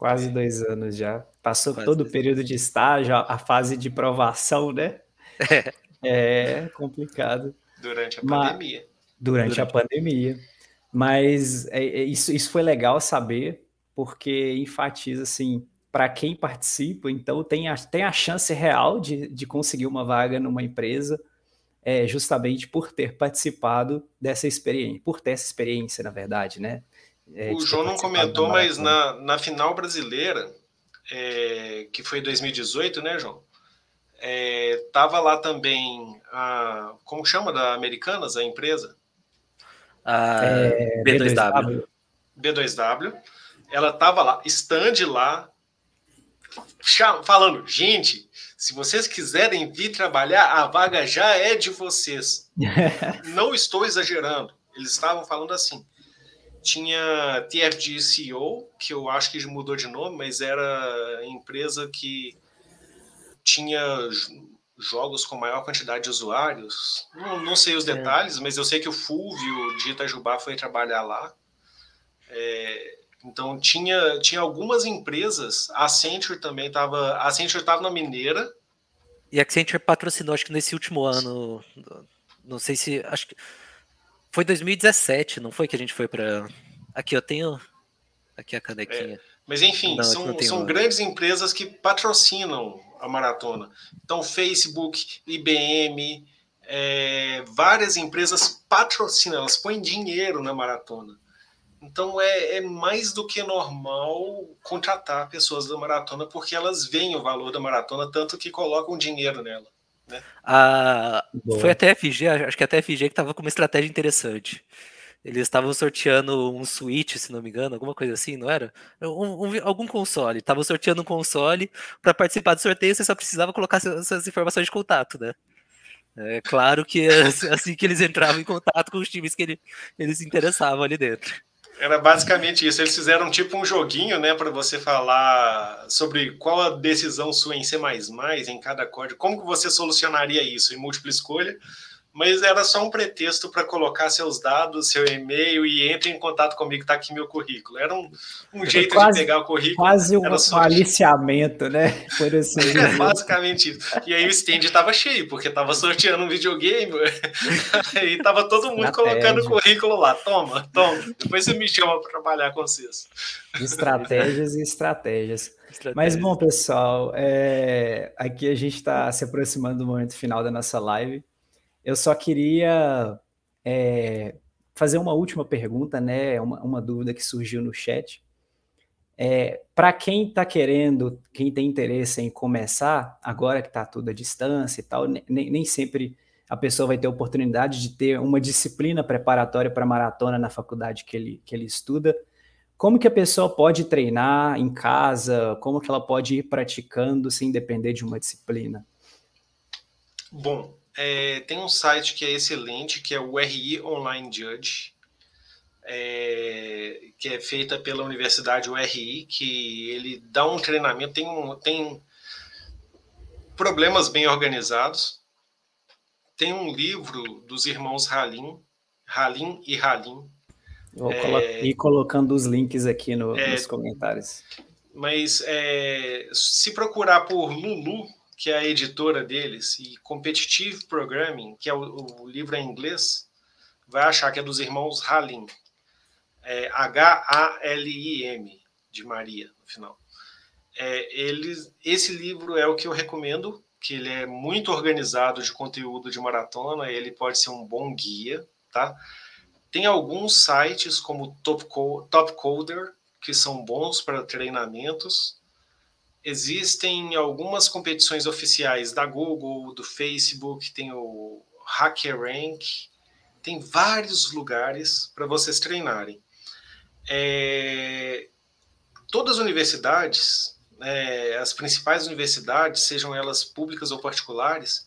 Quase dois anos já. Passou Quase todo o período de estágio, a fase de provação, né? É, é complicado. Durante a Mas, pandemia. Durante, durante, a pandemia. Mas é, é, isso, isso foi legal saber, porque enfatiza assim, para quem participa, então tem a, tem a chance real de, de conseguir uma vaga numa empresa, é, justamente por ter participado dessa experiência, por ter essa experiência, na verdade, né? É, o João não comentou, mas na, na final brasileira, é, que foi 2018, né, João? É, tava lá também a. Como chama da Americanas, a empresa? A é, B2W. B2W. Ela tava lá, stand lá, falando, gente, se vocês quiserem vir trabalhar, a vaga já é de vocês. não estou exagerando. Eles estavam falando assim tinha TFG CEO, que eu acho que mudou de nome, mas era empresa que tinha jogos com maior quantidade de usuários. Não, não sei os é. detalhes, mas eu sei que o Fulvio de Itajubá foi trabalhar lá. É, então tinha, tinha algumas empresas, a Accenture também estava. A Accenture estava na Mineira. E a Accenture patrocinou, acho que nesse último ano. Não sei se. Acho que foi 2017, não foi que a gente foi para. Aqui eu tenho. Aqui a canequinha. É, mas enfim, não, são, são grandes empresas que patrocinam a maratona. Então, Facebook, IBM, é, várias empresas patrocinam, elas põem dinheiro na maratona. Então é, é, mais do que normal contratar pessoas da maratona porque elas veem o valor da maratona, tanto que colocam dinheiro nela. Né? A... Foi a TFG, acho que a TFG que estava com uma estratégia interessante. Eles estavam sorteando um Switch, se não me engano, alguma coisa assim, não era? Um, um, algum console. Estavam sorteando um console. Para participar do sorteio, você só precisava colocar suas informações de contato, né? É claro que assim que eles entravam em contato com os times que ele, eles se interessavam ali dentro. Era basicamente isso. Eles fizeram tipo um joguinho, né, para você falar sobre qual a decisão sua em C++, em cada código, como que você solucionaria isso? Em múltipla escolha mas era só um pretexto para colocar seus dados, seu e-mail e entre em contato comigo, está aqui meu currículo. Era um, um jeito quase, de pegar o currículo. Quase um, um aliciamento, né? Por assim. É, basicamente isso. E aí o stand estava cheio, porque estava sorteando um videogame, e estava todo mundo colocando o currículo lá. Toma, toma. Depois você me chama para trabalhar com vocês. Estratégias e estratégias. Estratégia. Mas bom, pessoal, é... aqui a gente está se aproximando do momento final da nossa live. Eu só queria é, fazer uma última pergunta, né? Uma, uma dúvida que surgiu no chat. É, Para quem está querendo, quem tem interesse em começar, agora que está tudo à distância e tal, nem, nem sempre a pessoa vai ter oportunidade de ter uma disciplina preparatória para maratona na faculdade que ele, que ele estuda. Como que a pessoa pode treinar em casa? Como que ela pode ir praticando sem depender de uma disciplina? Bom, é, tem um site que é excelente, que é o RI Online Judge, é, que é feita pela Universidade URI, que ele dá um treinamento, tem, um, tem problemas bem organizados. Tem um livro dos irmãos Halim, Halim e Halim. Vou é, ir colocando os links aqui no, é, nos comentários. Mas é, se procurar por Lulu, que é a editora deles, e Competitive Programming, que é o, o livro em inglês, vai achar que é dos irmãos Halim. É H-A-L-I-M, de Maria, no final. É, eles, esse livro é o que eu recomendo, que ele é muito organizado de conteúdo de maratona, ele pode ser um bom guia, tá? Tem alguns sites como Top, Top Coder, que são bons para treinamentos. Existem algumas competições oficiais da Google, do Facebook, tem o HackerRank, tem vários lugares para vocês treinarem. É, todas as universidades, é, as principais universidades, sejam elas públicas ou particulares,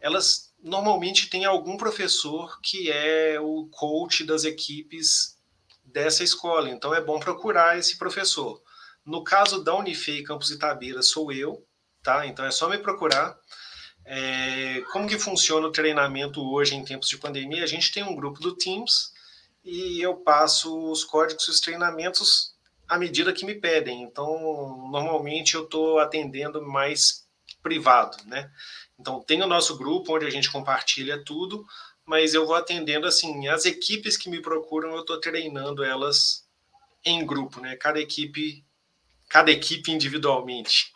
elas normalmente têm algum professor que é o coach das equipes dessa escola. Então é bom procurar esse professor. No caso da Unifei Campus Itabira, sou eu, tá? Então é só me procurar. É, como que funciona o treinamento hoje em tempos de pandemia? A gente tem um grupo do Teams e eu passo os códigos e os treinamentos à medida que me pedem. Então, normalmente eu estou atendendo mais privado, né? Então, tem o nosso grupo onde a gente compartilha tudo, mas eu vou atendendo assim, as equipes que me procuram, eu estou treinando elas em grupo, né? Cada equipe, cada equipe individualmente.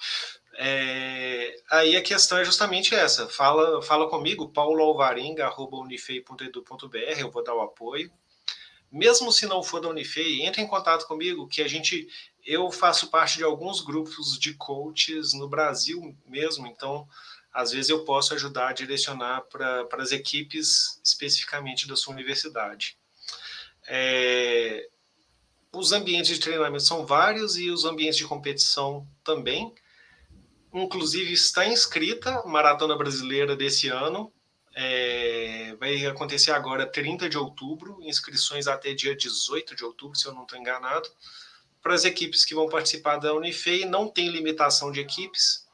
É, aí a questão é justamente essa. Fala, fala comigo, pauloalvarenga.unifei.edu.br, eu vou dar o apoio. Mesmo se não for da Unifei, entre em contato comigo, que a gente. Eu faço parte de alguns grupos de coaches no Brasil mesmo, então às vezes eu posso ajudar a direcionar para as equipes especificamente da sua universidade. É, os ambientes de treinamento são vários e os ambientes de competição também. Inclusive está inscrita a Maratona Brasileira desse ano. É, vai acontecer agora 30 de outubro, inscrições até dia 18 de outubro, se eu não estou enganado. Para as equipes que vão participar da Unifei, não tem limitação de equipes,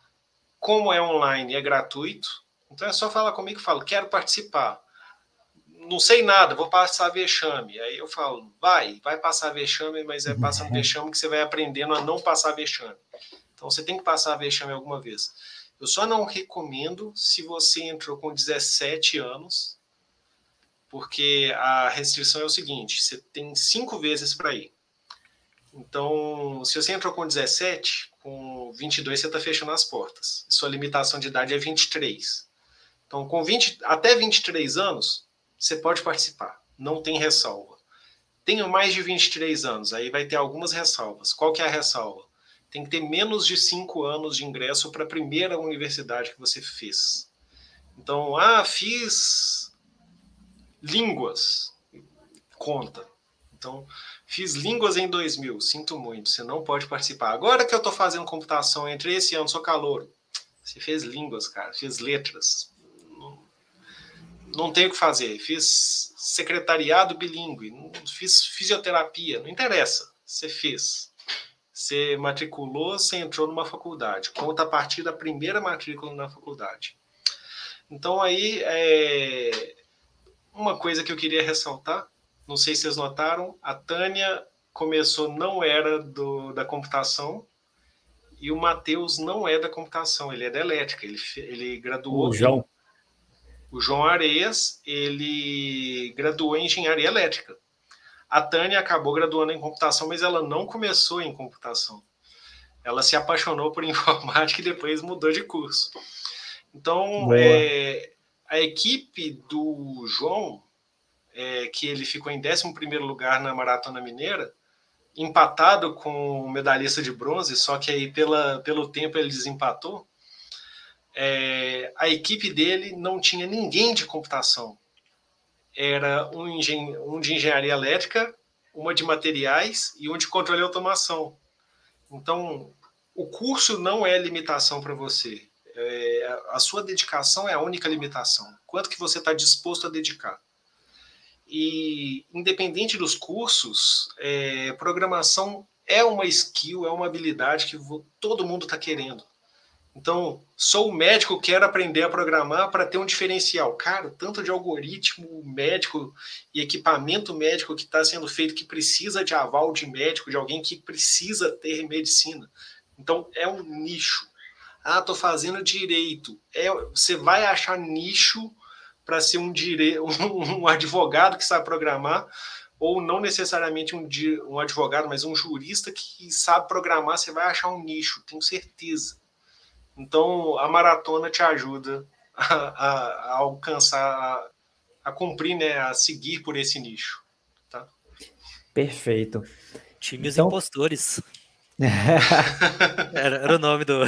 como é online é gratuito, então é só falar comigo e falo, quero participar. Não sei nada, vou passar vexame. Aí eu falo, vai, vai passar vexame, mas é passando uhum. vexame que você vai aprendendo a não passar vexame. Então você tem que passar vexame alguma vez. Eu só não recomendo se você entrou com 17 anos, porque a restrição é o seguinte: você tem cinco vezes para ir. Então, se você entrou com 17, com 22 você está fechando as portas. Sua limitação de idade é 23. Então, com 20, até 23 anos, você pode participar. Não tem ressalva. Tenho mais de 23 anos, aí vai ter algumas ressalvas. Qual que é a ressalva? Tem que ter menos de 5 anos de ingresso para a primeira universidade que você fez. Então, ah, fiz línguas. Conta. Então, Fiz línguas em 2000, sinto muito, você não pode participar. Agora que eu estou fazendo computação entre esse ano, sou calor. Você fez línguas, cara, fiz letras. Não, tenho o que fazer. Fiz secretariado bilíngue, fiz fisioterapia, não interessa. Você fez. Você matriculou, você entrou numa faculdade. Conta a partir da primeira matrícula na faculdade. Então aí é uma coisa que eu queria ressaltar não sei se vocês notaram, a Tânia começou, não era do, da computação, e o Matheus não é da computação, ele é da elétrica. Ele, ele graduou. O João. O João Areias, ele graduou em engenharia elétrica. A Tânia acabou graduando em computação, mas ela não começou em computação. Ela se apaixonou por informática e depois mudou de curso. Então, é, a equipe do João é, que ele ficou em 11 lugar na Maratona Mineira, empatado com o medalhista de bronze, só que aí pela, pelo tempo ele desempatou. É, a equipe dele não tinha ninguém de computação. Era um, engen um de engenharia elétrica, uma de materiais e um de controle e automação. Então, o curso não é limitação para você. É, a sua dedicação é a única limitação. Quanto que você está disposto a dedicar? E, independente dos cursos, é, programação é uma skill, é uma habilidade que todo mundo está querendo. Então, sou médico, quero aprender a programar para ter um diferencial. Cara, tanto de algoritmo médico e equipamento médico que está sendo feito que precisa de aval de médico, de alguém que precisa ter medicina. Então, é um nicho. Ah, tô fazendo direito. É, você vai achar nicho para ser um, dire... um, um advogado que sabe programar, ou não necessariamente um, um advogado, mas um jurista que sabe programar, você vai achar um nicho, tenho certeza. Então, a maratona te ajuda a, a, a alcançar, a, a, cumprir, né, a seguir por esse nicho. Tá? Perfeito. Times então... impostores. era, era o nome do.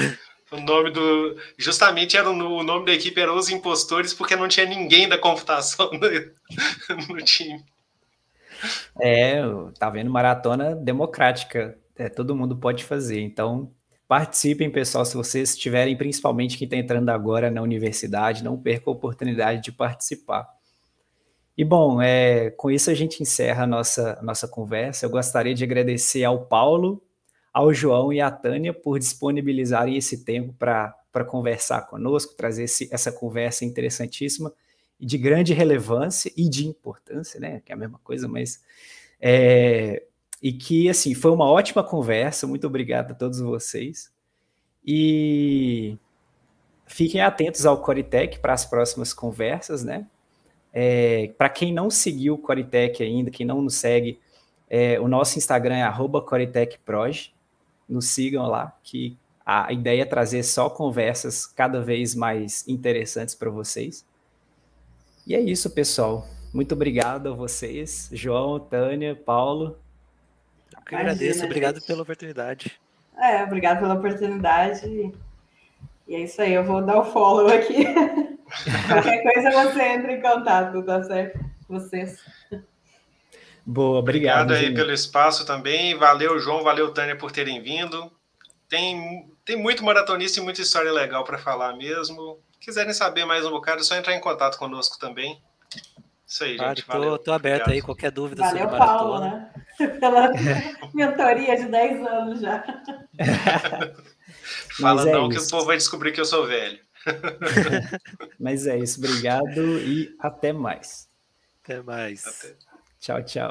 O nome do. Justamente era o, o nome da equipe era Os Impostores, porque não tinha ninguém da computação no, no time. É, tá vendo? Maratona democrática. É, todo mundo pode fazer. Então, participem, pessoal. Se vocês estiverem, principalmente quem está entrando agora na universidade, não perca a oportunidade de participar. E bom, é, com isso a gente encerra a nossa, nossa conversa. Eu gostaria de agradecer ao Paulo, ao João e à Tânia por disponibilizarem esse tempo para conversar conosco, trazer esse, essa conversa interessantíssima e de grande relevância e de importância, né? Que é a mesma coisa, mas é, e que assim foi uma ótima conversa. Muito obrigado a todos vocês e fiquem atentos ao Coritec para as próximas conversas, né? É, para quem não seguiu o Coritec ainda, quem não nos segue, é, o nosso Instagram é @coritecproj. Nos sigam lá, que a ideia é trazer só conversas cada vez mais interessantes para vocês. E é isso, pessoal. Muito obrigado a vocês, João, Tânia, Paulo. Eu que agradeço, obrigado gente. pela oportunidade. É, obrigado pela oportunidade. E é isso aí, eu vou dar o follow aqui. Qualquer coisa você entra em contato, tá certo? Vocês. Boa, obrigado. Obrigado aí gente. pelo espaço também. Valeu, João, valeu, Tânia, por terem vindo. Tem, tem muito maratonista e muita história legal para falar mesmo quiserem saber mais um bocado, é só entrar em contato conosco também. Isso aí, gente. Claro, tô, tô aberto Obrigado. aí, qualquer dúvida Valeu, sobre maratona. Paulo, né? Pela mentoria de 10 anos já. Fala é não, isso. que o povo vai descobrir que eu sou velho. Mas é isso, obrigado e até mais. Até mais. Até. Tchau, tchau.